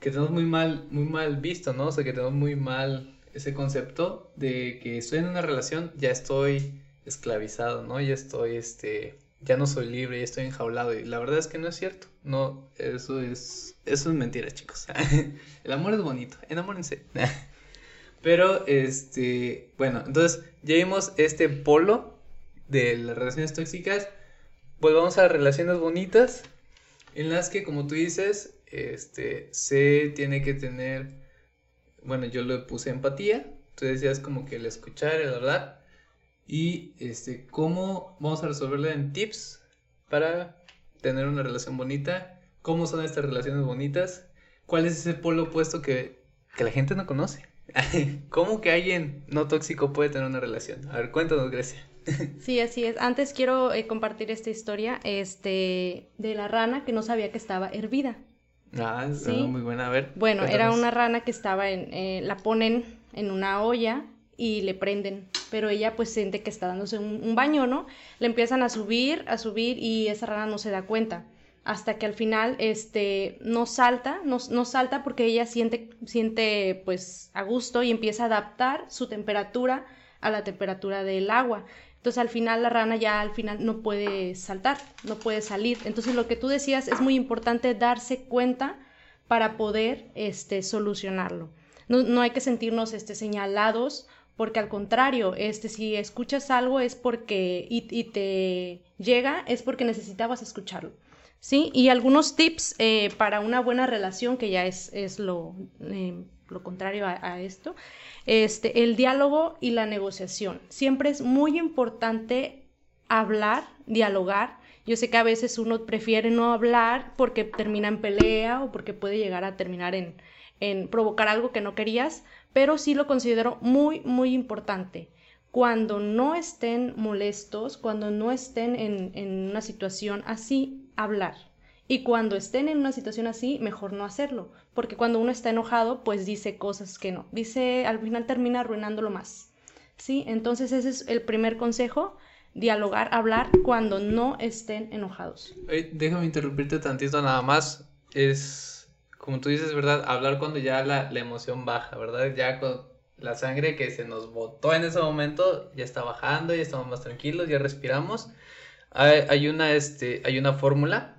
S1: que tenemos muy mal, muy mal visto, ¿no? O sea, que tenemos muy mal ese concepto de que estoy en una relación, ya estoy esclavizado, ¿no? Ya estoy, este, ya no soy libre, ya estoy enjaulado. Y la verdad es que no es cierto. No, eso es, eso es mentira, chicos. *laughs* El amor es bonito, enamórense. *laughs* Pero, este, bueno, entonces ya vimos este polo de las relaciones tóxicas. Volvamos a relaciones bonitas en las que, como tú dices, este, se tiene que tener bueno, yo le puse empatía, tú decías como que el escuchar, el hablar, y este, cómo vamos a resolverlo en tips para tener una relación bonita, cómo son estas relaciones bonitas, cuál es ese polo opuesto que, que la gente no conoce. *laughs* ¿Cómo que alguien no tóxico puede tener una relación? A ver, cuéntanos, Grecia. *laughs*
S3: Sí, así es. Antes quiero eh, compartir esta historia este, de la rana que no sabía que estaba hervida.
S1: Ah, ¿Sí? muy buena. A ver.
S3: Bueno, era una rana que estaba en, eh, la ponen en una olla y le prenden, pero ella pues siente que está dándose un, baño, ¿no? Le empiezan a subir, a subir y esa rana no se da cuenta hasta que al final este no salta, no, no, salta porque ella siente, siente pues a gusto y empieza a adaptar su temperatura a la temperatura del agua. Entonces al final la rana ya al final no puede saltar, no puede salir. Entonces lo que tú decías es muy importante darse cuenta para poder este, solucionarlo. No, no hay que sentirnos este, señalados porque al contrario, este, si escuchas algo es porque y, y te llega es porque necesitabas escucharlo. ¿sí? Y algunos tips eh, para una buena relación, que ya es, es lo, eh, lo contrario a, esto, este, el diálogo y la negociación. Siempre es muy importante hablar, dialogar. Yo sé que a veces uno prefiere no hablar porque termina en pelea o porque puede llegar a terminar en, en provocar algo que no querías, pero sí lo considero muy, muy importante. Cuando no estén molestos, cuando no estén en, en una situación así, hablar y cuando estén en una situación así, mejor no hacerlo, porque cuando uno está enojado, pues dice cosas que no. Dice, al final termina arruinándolo más. ¿Sí? Entonces ese es el primer consejo, dialogar, hablar cuando no estén enojados.
S1: déjame interrumpirte tantito nada más. Es, como tú dices, ¿verdad? Hablar cuando ya la, la emoción baja, ¿verdad? Ya con la sangre que se nos botó en ese momento ya está bajando, ya estamos más tranquilos, ya respiramos. Hay, una, este, hay una fórmula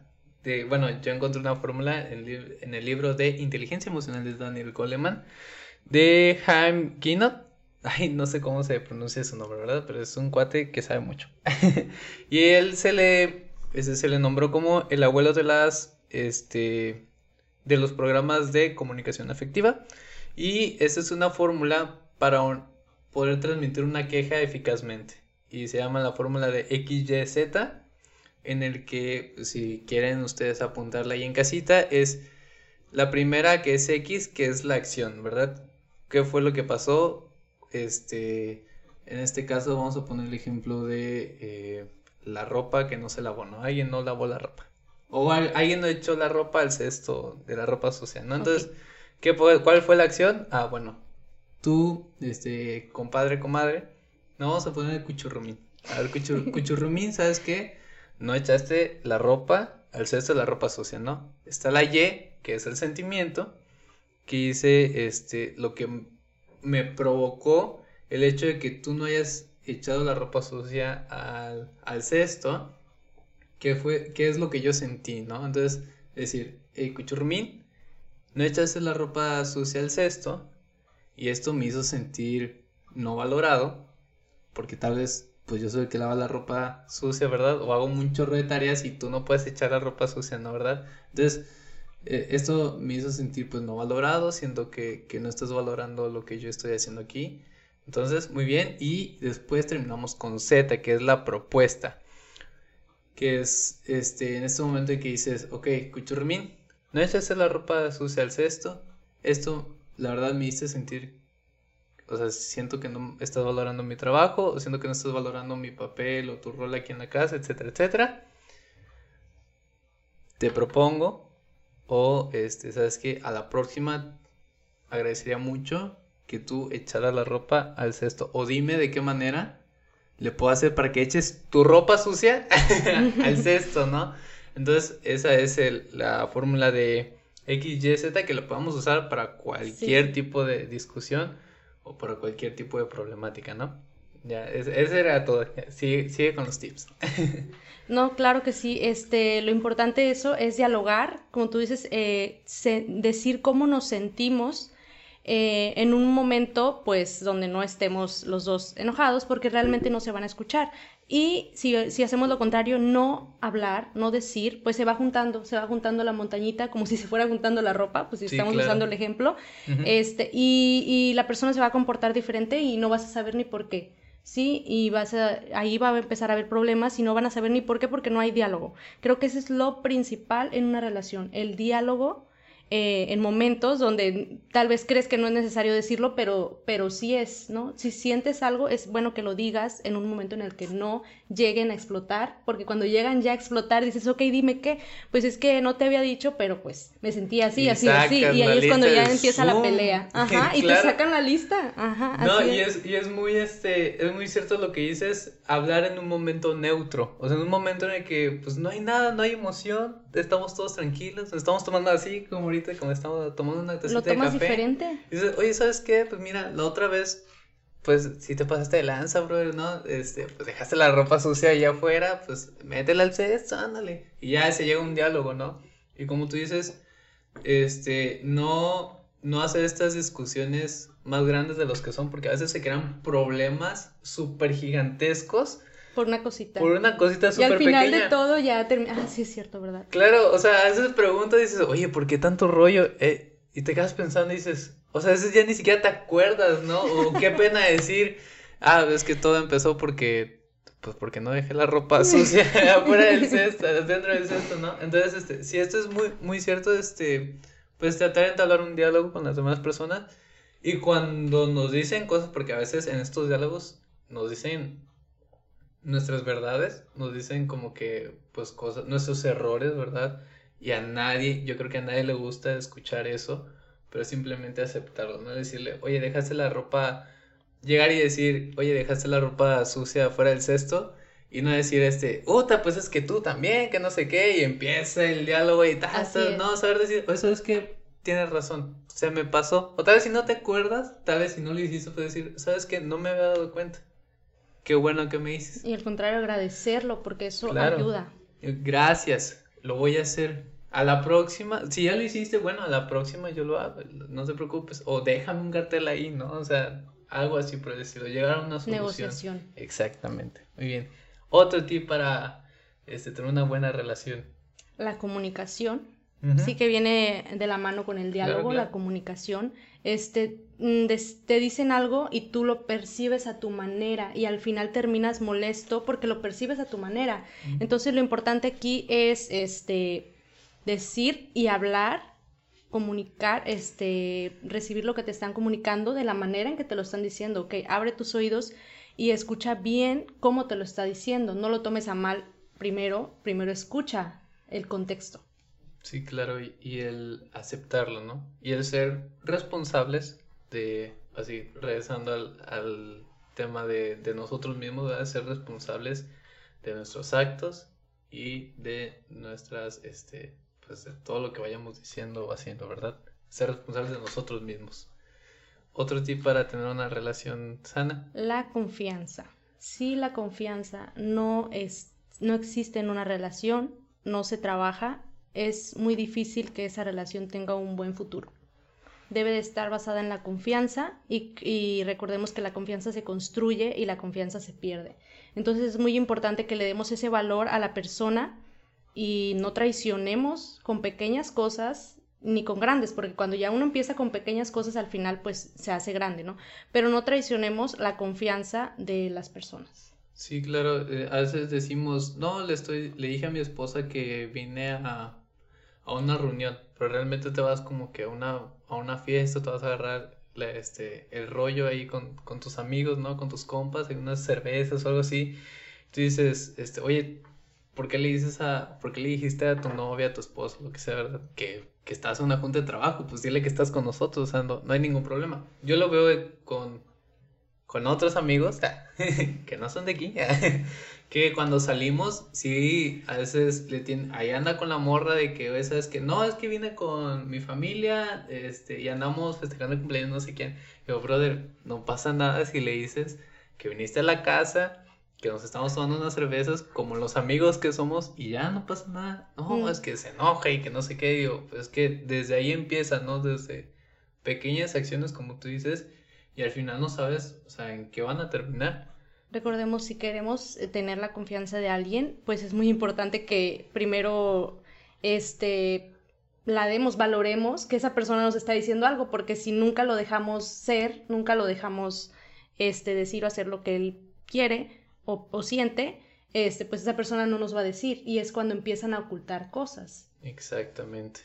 S1: bueno, yo encontré una fórmula en, el libro de Inteligencia Emocional de Daniel Goleman, de Jaime Kinot. *laughs* Ay, no sé cómo se pronuncia su nombre, ¿verdad? Pero es un cuate que sabe mucho. *laughs* y él se le, se le nombró como el abuelo de las, este, de los programas de comunicación afectiva. Y esa es una fórmula para poder transmitir una queja eficazmente. Y se llama la fórmula de XYZ en el que pues, si quieren ustedes apuntarla ahí en casita es la primera que es X, que es la acción, ¿verdad? ¿Qué fue lo que pasó? Este, en este caso vamos a poner el ejemplo de eh, la ropa que no se lavó, ¿no? Alguien no lavó la ropa. O alguien no echó la ropa al cesto de la ropa sucia, ¿no? Entonces, ¿qué, ¿cuál fue la acción? Ah, bueno, tú, este, compadre, comadre, no vamos a poner el cuchurrumín. A ver, *laughs* cuchurrumín, ¿sabes qué? No echaste la ropa al cesto de la ropa sucia, ¿no? Está la Y, que es el sentimiento, que dice, este, lo que me provocó el hecho de que tú no hayas echado la ropa sucia al, al cesto, ¿qué, fue, ¿qué es lo que yo sentí, no? Entonces, decir, hey, Cuchurmín, no echaste la ropa sucia al cesto, y esto me hizo sentir no valorado, porque tal vez, pues yo soy el que lava la ropa sucia, ¿verdad? O hago un chorro de tareas y tú no puedes echar la ropa sucia, ¿no? ¿Verdad? Entonces, eh, esto me hizo sentir pues no valorado, siento que, que no estás valorando lo que yo estoy haciendo aquí. Entonces, muy bien. Y después terminamos con Z, que es la propuesta. Que es este, en este momento en que dices, ok, Cuchurmín, no hacer la ropa sucia al cesto. Esto, la verdad, me hizo sentir. O sea, siento que no estás valorando mi trabajo, o siento que no estás valorando mi papel o tu rol aquí en la casa, etcétera, etcétera. Te propongo, o este, sabes que a la próxima agradecería mucho que tú echaras la ropa al cesto. O dime de qué manera le puedo hacer para que eches tu ropa sucia *laughs* al cesto, ¿no? Entonces, esa es la fórmula de XYZ que lo podemos usar para cualquier tipo de discusión o cualquier tipo de problemática, ¿no? Ya, ese era todo. *laughs* Sigue, sigue con los tips. *laughs*
S3: no, claro que sí. Este, lo importante eso es dialogar, como tú dices, eh, decir cómo nos sentimos eh, en un momento, pues, donde no estemos los dos enojados, porque realmente no se van a escuchar. Y si, hacemos lo contrario, no hablar, no decir, pues se va juntando, se va juntando la montañita como si se fuera juntando la ropa, pues si estamos usando el ejemplo, este, y, y, la persona se va a comportar diferente y no vas a saber ni por qué. ¿sí? Y vas a, ahí va a empezar a haber problemas y no van a saber ni por qué porque no hay diálogo. Creo que ese es lo principal en una relación, el diálogo eh, en momentos donde tal vez crees que no es necesario decirlo, pero, pero sí es, ¿no? Si sientes algo, es bueno que lo digas en un momento en el que no lleguen a explotar, porque cuando llegan ya a explotar, dices, ok, dime qué, pues es que no te había dicho, pero pues me sentía así, así, así, y ahí es cuando ya empieza la pelea, *laughs* ajá, y te sacan la lista, ajá.
S1: No, y es. y es muy, este, es muy cierto lo que dices, hablar en un momento neutro, o sea, en un momento en el que, pues no hay nada, no hay emoción, estamos todos tranquilos, estamos tomando así, como ahorita, como estamos tomando una tacita
S3: ¿Lo tomas diferente?
S1: Y dices, oye, ¿sabes qué? Pues mira, la otra vez pues si te pasaste de lanza, brother, ¿no? Este, pues dejaste la ropa sucia allá afuera, pues métela al cesto, ándale. Y ya se llega un diálogo, ¿no? Y como tú dices, este, no, no hacer estas discusiones más grandes de los que son, porque a veces se crean problemas súper gigantescos.
S3: Por una cosita.
S1: Por una cosita súper pequeña.
S3: Y al final de todo ya termina. Ah, sí, es cierto, ¿verdad?
S1: Claro, o sea, a veces preguntas y dices, oye, ¿por qué tanto rollo? Eh, y te quedas pensando y dices, o sea, a veces ya ni siquiera te acuerdas, ¿no? O qué *laughs* pena decir, ah, es que todo empezó porque, pues porque no dejé la ropa *laughs* sucia *laughs* afuera del cesto, dentro del cesto, ¿no? Entonces, este, si esto es muy, muy cierto, este, pues tratar de entablar un diálogo con las demás personas y cuando nos dicen cosas, porque a veces en estos diálogos nos dicen nuestras verdades, nos dicen como que, pues cosas, nuestros errores, ¿verdad? Y a nadie, yo creo que a nadie le gusta escuchar eso pero simplemente aceptarlo, no decirle, oye, dejaste la ropa, llegar y decir, oye, dejaste la ropa sucia fuera del cesto, y no decir este, uta, pues es que tú también, que no sé qué, y empieza el diálogo y tal, no, saber decir, oye, sabes que tienes razón, o sea, me pasó, o tal vez si no te acuerdas, tal vez si no lo hiciste, puedes decir, sabes que no me había dado cuenta, qué bueno que me dices.
S3: Y al contrario, agradecerlo, porque eso ayuda.
S1: Gracias, lo voy a hacer. A la próxima, si ya lo hiciste, bueno, a la próxima yo lo hago, no te preocupes. O déjame un cartel ahí, ¿no? O sea, algo así por decirlo, llegar a una solución.
S3: Negociación.
S1: Exactamente, muy bien. Otro tip para este, tener una buena relación.
S3: La comunicación. Sí que viene de la mano con el diálogo, la comunicación. Este, mm, te dicen algo y tú lo percibes a tu manera y al final terminas molesto porque lo percibes a tu manera. Entonces lo importante aquí es este decir y hablar, comunicar, este, recibir lo que te están comunicando de la manera en que te lo están diciendo, ok, abre tus oídos y escucha bien cómo te lo está diciendo, no lo tomes a mal primero, primero escucha el contexto.
S1: Sí, claro, y, el aceptarlo, ¿no? Y el ser responsables de, así, regresando al, tema de, nosotros mismos, de ser responsables de nuestros actos y de nuestras, este, pues de todo lo que vayamos diciendo o haciendo, ¿verdad? Ser responsables de nosotros mismos. Otro tip para tener una relación sana.
S3: La confianza. Si la confianza no, es, no existe en una relación, no se trabaja, es muy difícil que esa relación tenga un buen futuro. Debe de estar basada en la confianza y, recordemos que la confianza se construye y la confianza se pierde. Entonces es muy importante que le demos ese valor a la persona y no traicionemos con pequeñas cosas ni con grandes, porque cuando ya uno empieza con pequeñas cosas al final pues se hace grande, ¿no? Pero no traicionemos la confianza de las personas.
S1: Sí, claro, eh, a veces decimos, no, le estoy, le dije a mi esposa que vine a, a una reunión, pero realmente te vas como que a una, a una fiesta, te vas a agarrar este, el rollo ahí con, con tus amigos, ¿no? Con tus compas, en unas cervezas o algo así. Tú dices, este, oye, ¿por qué le dices a, por qué le dijiste a tu novia, a tu esposo, lo que sea, ¿verdad? Que, que estás en una junta de trabajo, pues dile que estás con nosotros, o sea, no, hay ningún problema. Yo lo veo con, con otros amigos, *laughs* que no son de aquí, *laughs* que cuando salimos, sí, a veces le tiene, ahí anda con la morra de que, es que no, es que vine con mi familia, este, y andamos festejando el cumpleaños, no sé quién. Yo, brother, no pasa nada si le dices que viniste a la casa que nos estamos tomando unas cervezas como los amigos que somos y ya no pasa nada. No, mm. es que se enoja y que no sé qué. Digo, pues es que desde ahí empieza, ¿no? Desde pequeñas acciones, como tú dices, y al final no sabes, o sea, en qué van a terminar.
S3: Recordemos, si queremos eh, tener la confianza de alguien, pues es muy importante que primero, este, la demos, valoremos que esa persona nos está diciendo algo, porque si nunca lo dejamos ser, nunca lo dejamos, este, decir o hacer lo que él quiere, o, siente, este, pues esa persona no nos va a decir y es cuando empiezan a ocultar cosas.
S1: Exactamente.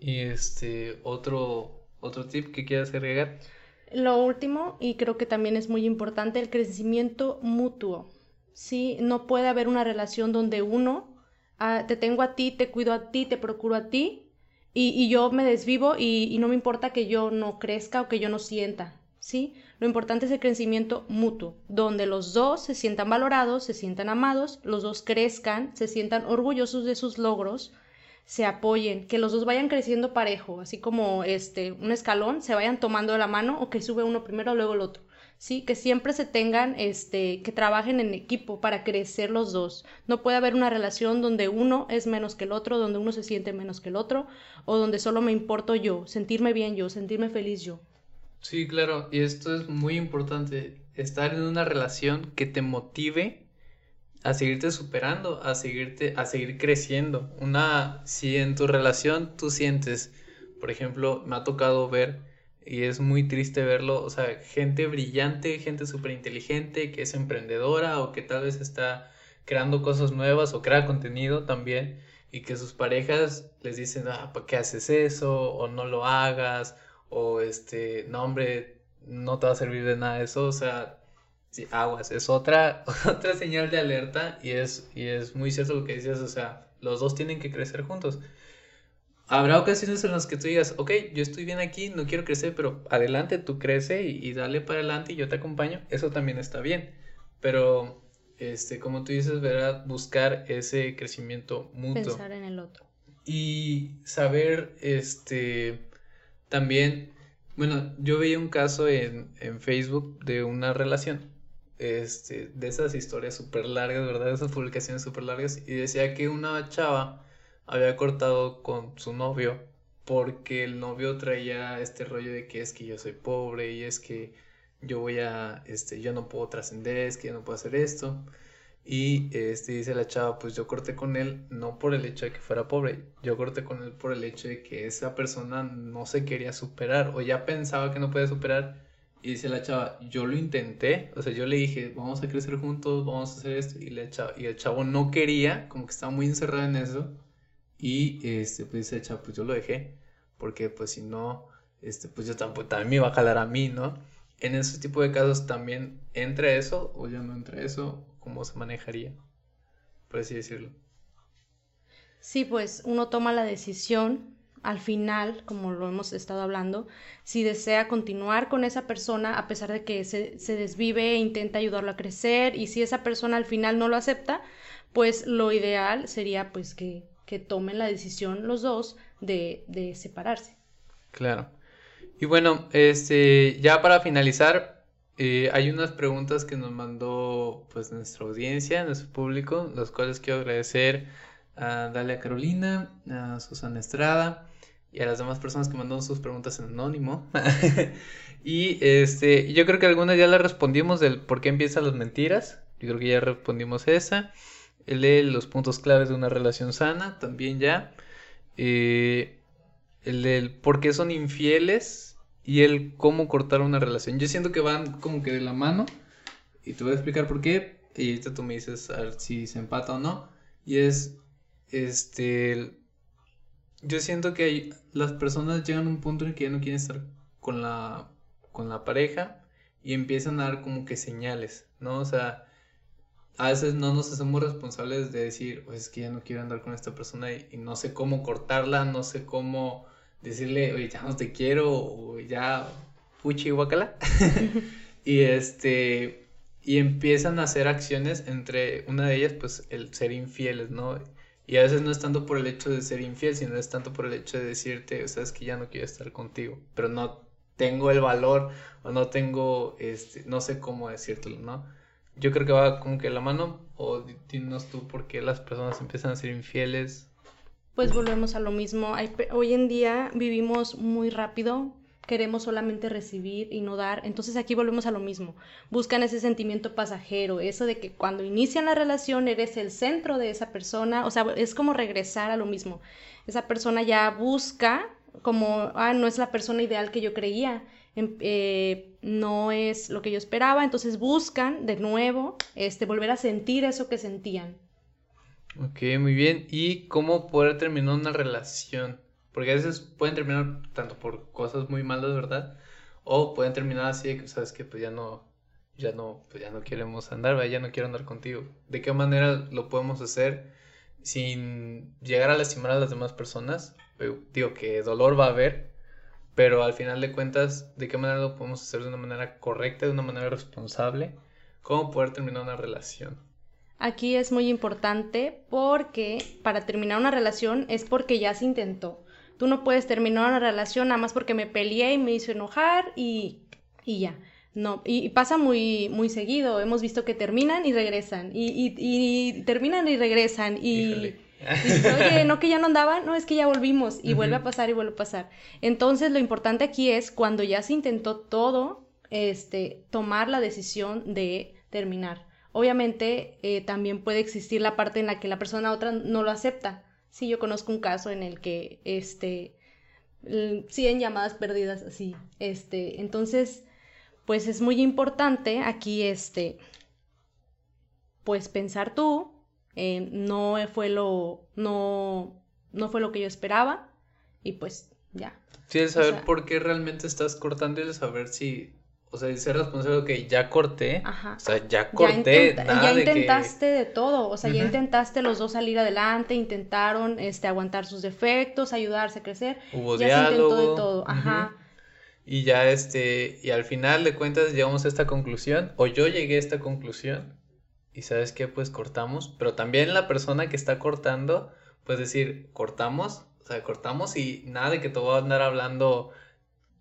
S1: Y este, otro, otro tip que quieras agregar.
S3: Lo último, y creo que también es muy importante, el crecimiento mutuo. Sí, no puede haber una relación donde uno, ah, te tengo a ti, te cuido a ti, te procuro a ti, y, yo me desvivo y, y, no me importa que yo no crezca o que yo no sienta. ¿sí? Lo importante es el crecimiento mutuo, donde los dos se sientan valorados, se sientan amados, los dos crezcan, se sientan orgullosos de sus logros, se apoyen, que los dos vayan creciendo parejo, así como este un escalón, se vayan tomando de la mano o que sube uno primero luego el otro. Sí, que siempre se tengan, este, que trabajen en equipo para crecer los dos. No puede haber una relación donde uno es menos que el otro, donde uno se siente menos que el otro, o donde solo me importo yo, sentirme bien yo, sentirme feliz yo.
S1: Sí, claro, y esto es muy importante, estar en una relación que te motive a seguirte superando, a seguirte, a seguir creciendo. Una, si en tu relación tú sientes, por ejemplo, me ha tocado ver, y es muy triste verlo, o sea, gente brillante, gente súper inteligente, que es emprendedora o que tal vez está creando cosas nuevas o crea contenido también, y que sus parejas les dicen, ah, ¿para qué haces eso? o no lo hagas, o este, no hombre, no te va a servir de nada eso, o sea, si aguas, es otra, *laughs* otra señal de alerta y es, y es muy cierto lo que dices, o sea, los dos tienen que crecer juntos. Habrá ocasiones en las que tú digas, ok, yo estoy bien aquí, no quiero crecer, pero adelante, tú crece y, dale para adelante y yo te acompaño, eso también está bien. Pero, este, como tú dices, ¿verdad? Buscar ese crecimiento mutuo.
S3: Pensar en el otro.
S1: Y saber, este, también, bueno, yo vi un caso en, Facebook de una relación, este, de esas historias súper largas, ¿verdad? Esas publicaciones súper largas, y decía que una chava había cortado con su novio porque el novio traía este rollo de que es que yo soy pobre y es que yo voy a, este, yo no puedo trascender, es que yo no puedo hacer esto. Y este, dice la chava, pues yo corté con él no por el hecho de que fuera pobre, yo corté con él por el hecho de que esa persona no se quería superar o ya pensaba que no podía superar. Y dice la chava, yo lo intenté, o sea, yo le dije, vamos a crecer juntos, vamos a hacer esto. Y, la chava, y el chavo no quería, como que estaba muy encerrado en eso. Y este, pues dice la chava, pues yo lo dejé, porque pues si no, este, pues yo tampoco, también me iba a jalar a mí, ¿no? En ese tipo de casos también entra eso o ya no entra eso cómo se manejaría, por así decirlo.
S3: Sí, pues uno toma la decisión al final, como lo hemos estado hablando, si desea continuar con esa persona a pesar de que se, se desvive e intenta ayudarlo a crecer y si esa persona al final no lo acepta, pues lo ideal sería pues que, que tomen la decisión los dos de, de separarse.
S1: Claro. Y bueno, este, ya para finalizar, eh, hay unas preguntas que nos mandó pues nuestra audiencia, nuestro público, las cuales quiero agradecer a Dalia Carolina, a Susana Estrada y a las demás personas que mandaron sus preguntas en anónimo. *laughs* y este, yo creo que algunas ya las respondimos del por qué empiezan las mentiras. Yo creo que ya respondimos esa. El de los puntos claves de una relación sana, también ya. Eh, el del por qué son infieles y el cómo cortar una relación. Yo siento que van como que de la mano y te voy a explicar por qué y ahorita tú me dices si se empata o no. Y es, este, yo siento que hay, las personas llegan a un punto en que ya no quieren estar con la, con la pareja y empiezan a dar como que señales, ¿no? O sea, a veces no nos hacemos responsables de decir, pues es que ya no quiero andar con esta persona y, no sé cómo cortarla, no sé cómo decirle, oye, ya no te quiero, o ya fuchi guacala. *laughs* y este, y empiezan a hacer acciones entre una de ellas, pues el ser infieles, ¿no? Y a veces no es tanto por el hecho de ser infiel, sino es tanto por el hecho de decirte, o sea, es que ya no quiero estar contigo, pero no tengo el valor o no tengo, este, no sé cómo decírtelo, ¿no? Yo creo que va como que la mano, o dinos tú por qué las personas empiezan a ser infieles.
S3: Pues volvemos a lo mismo. hoy en día vivimos muy rápido, queremos solamente recibir y no dar. Entonces aquí volvemos a lo mismo. Buscan ese sentimiento pasajero, eso de que cuando inician la relación eres el centro de esa persona, o sea, es como regresar a lo mismo. Esa persona ya busca como, ah, no es la persona ideal que yo creía, em, eh, no es lo que yo esperaba, entonces buscan de nuevo este, volver a sentir eso que sentían.
S1: Ok, muy bien. ¿Y cómo poder terminar una relación? Porque a veces pueden terminar tanto por cosas muy malas, ¿verdad? O pueden terminar así que, sabes que pues ya no, ya no, pues ya no queremos andar, ¿verdad? ya no quiero andar contigo. ¿De qué manera lo podemos hacer sin llegar a lastimar a las demás personas? Digo que dolor va a haber, pero al final de cuentas, ¿de qué manera lo podemos hacer de una manera correcta, de una manera responsable? ¿Cómo poder terminar una relación?
S3: Aquí es muy importante porque para terminar una relación es porque ya se intentó. Tú no puedes terminar una relación nada más porque me peleé y me hizo enojar y, y ya. No, y, pasa muy, muy seguido. Hemos visto que terminan y regresan. Y, y, y terminan y regresan. Y, oye, no que ya no andaba, no, es que ya volvimos. Y vuelve a pasar y vuelve a pasar. Entonces, lo importante aquí es cuando ya se intentó todo, este, tomar la decisión de terminar. Obviamente, eh, también puede existir la parte en la que la persona otra no lo acepta. Sí, yo conozco un caso en el que, este, en llamadas perdidas así, este, entonces, pues es muy importante aquí, este, pues pensar tú, eh, no fue lo, no, no fue lo que yo esperaba y pues ya.
S1: Sí, el saber por qué realmente estás cortando y el saber si o sea, ser responsable, que ya corté. Ajá. O sea, ya corté.
S3: Ya, ya intentaste de, todo. O sea, ya intentaste los dos salir adelante, intentaron este, aguantar sus defectos, ayudarse a crecer.
S1: Hubo ya se intentó de todo. Ajá. Y ya este, y al final de cuentas llegamos a esta conclusión, o yo llegué a esta conclusión, y sabes qué, pues cortamos, pero también la persona que está cortando, pues decir, cortamos, o sea, cortamos y nada de que te voy a andar hablando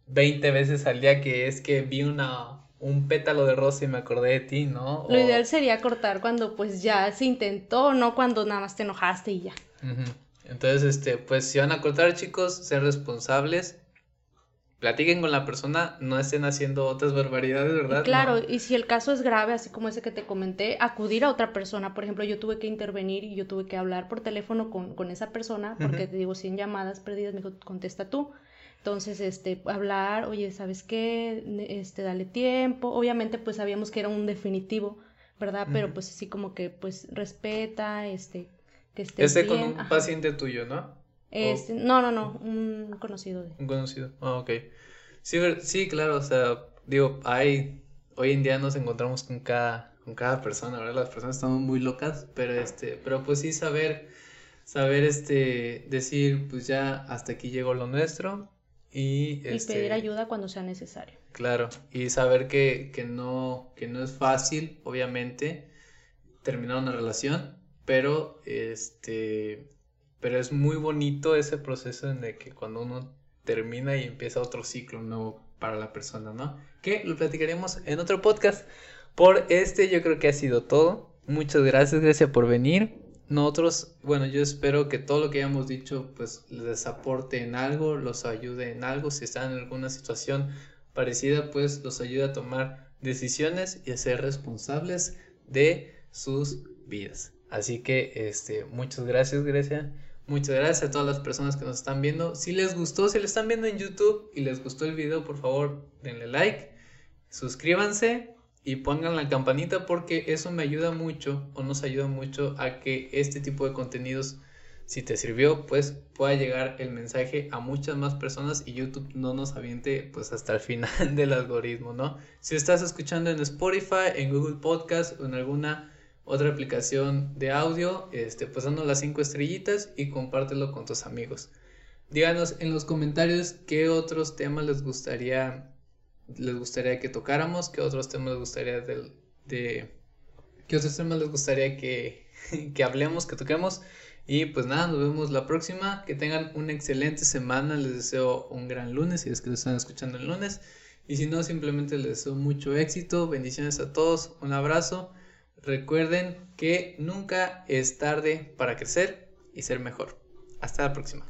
S1: 20 veces al día que es que vi una, un pétalo de rosa y me acordé de ti, ¿no?
S3: Lo ideal sería cortar cuando pues ya se intentó, no cuando nada más te enojaste y ya.
S1: Entonces, este, pues si van a cortar chicos, sean responsables, platiquen con la persona, no estén haciendo otras barbaridades, ¿verdad?
S3: claro, y si el caso es grave, así como ese que te comenté, acudir a otra persona. Por ejemplo, yo tuve que intervenir y yo tuve que hablar por teléfono con, con esa persona, porque te digo, 100 llamadas perdidas, me dijo, contesta tú. Entonces, este, hablar, oye, ¿sabes qué? Este, dale tiempo. Obviamente, pues sabíamos que era un definitivo, ¿verdad? Pero pues así como que, pues, respeta, este, que esté
S1: Este con un paciente tuyo, ¿no?
S3: Este, no, no, no, un conocido. De...
S1: Un conocido, ah, ok. Sí, sí, claro, o sea, digo, hay, hoy en día nos encontramos con cada, con cada persona, ¿verdad? Las personas están muy locas, pero este, pero pues sí saber saber este decir pues ya hasta aquí llegó lo nuestro y,
S3: Y
S1: este,
S3: pedir ayuda cuando sea necesario.
S1: Claro, y saber que, que no, que no es fácil, obviamente, terminar una relación, pero este, pero es muy bonito ese proceso en el que cuando uno termina y empieza otro ciclo nuevo para la persona, ¿no? Que lo platicaremos en otro podcast. Por este yo creo que ha sido todo. Muchas gracias, gracias por venir. Nosotros, bueno, yo espero que todo lo que hayamos dicho pues les aporte en algo, los ayude en algo, si están en alguna situación parecida, pues los ayude a tomar decisiones y a ser responsables de sus vidas. Así que, este, muchas gracias, Grecia. Muchas gracias a todas las personas que nos están viendo. Si les gustó, si lo están viendo en YouTube y les gustó el video, por favor, denle like, suscríbanse y pongan la campanita porque eso me ayuda mucho o nos ayuda mucho a que este tipo de contenidos, si te sirvió, pues pueda llegar el mensaje a muchas más personas y YouTube no nos aviente pues hasta el final *laughs* del algoritmo, ¿no? Si estás escuchando en Spotify, en Google Podcast o en alguna otra aplicación de audio, este, pues las cinco estrellitas y compártelo con tus amigos. Díganos en los comentarios qué otros temas les gustaría les gustaría que tocáramos, qué otros temas les gustaría de, de qué otros temas les gustaría que, *laughs* que hablemos, que toquemos. Y pues nada, nos vemos la próxima. Que tengan una excelente semana. Les deseo un gran lunes si es que lo están escuchando el lunes. Y si no, simplemente les deseo mucho éxito. Bendiciones a todos. Un abrazo. Recuerden que nunca es tarde para crecer y ser mejor. Hasta la próxima.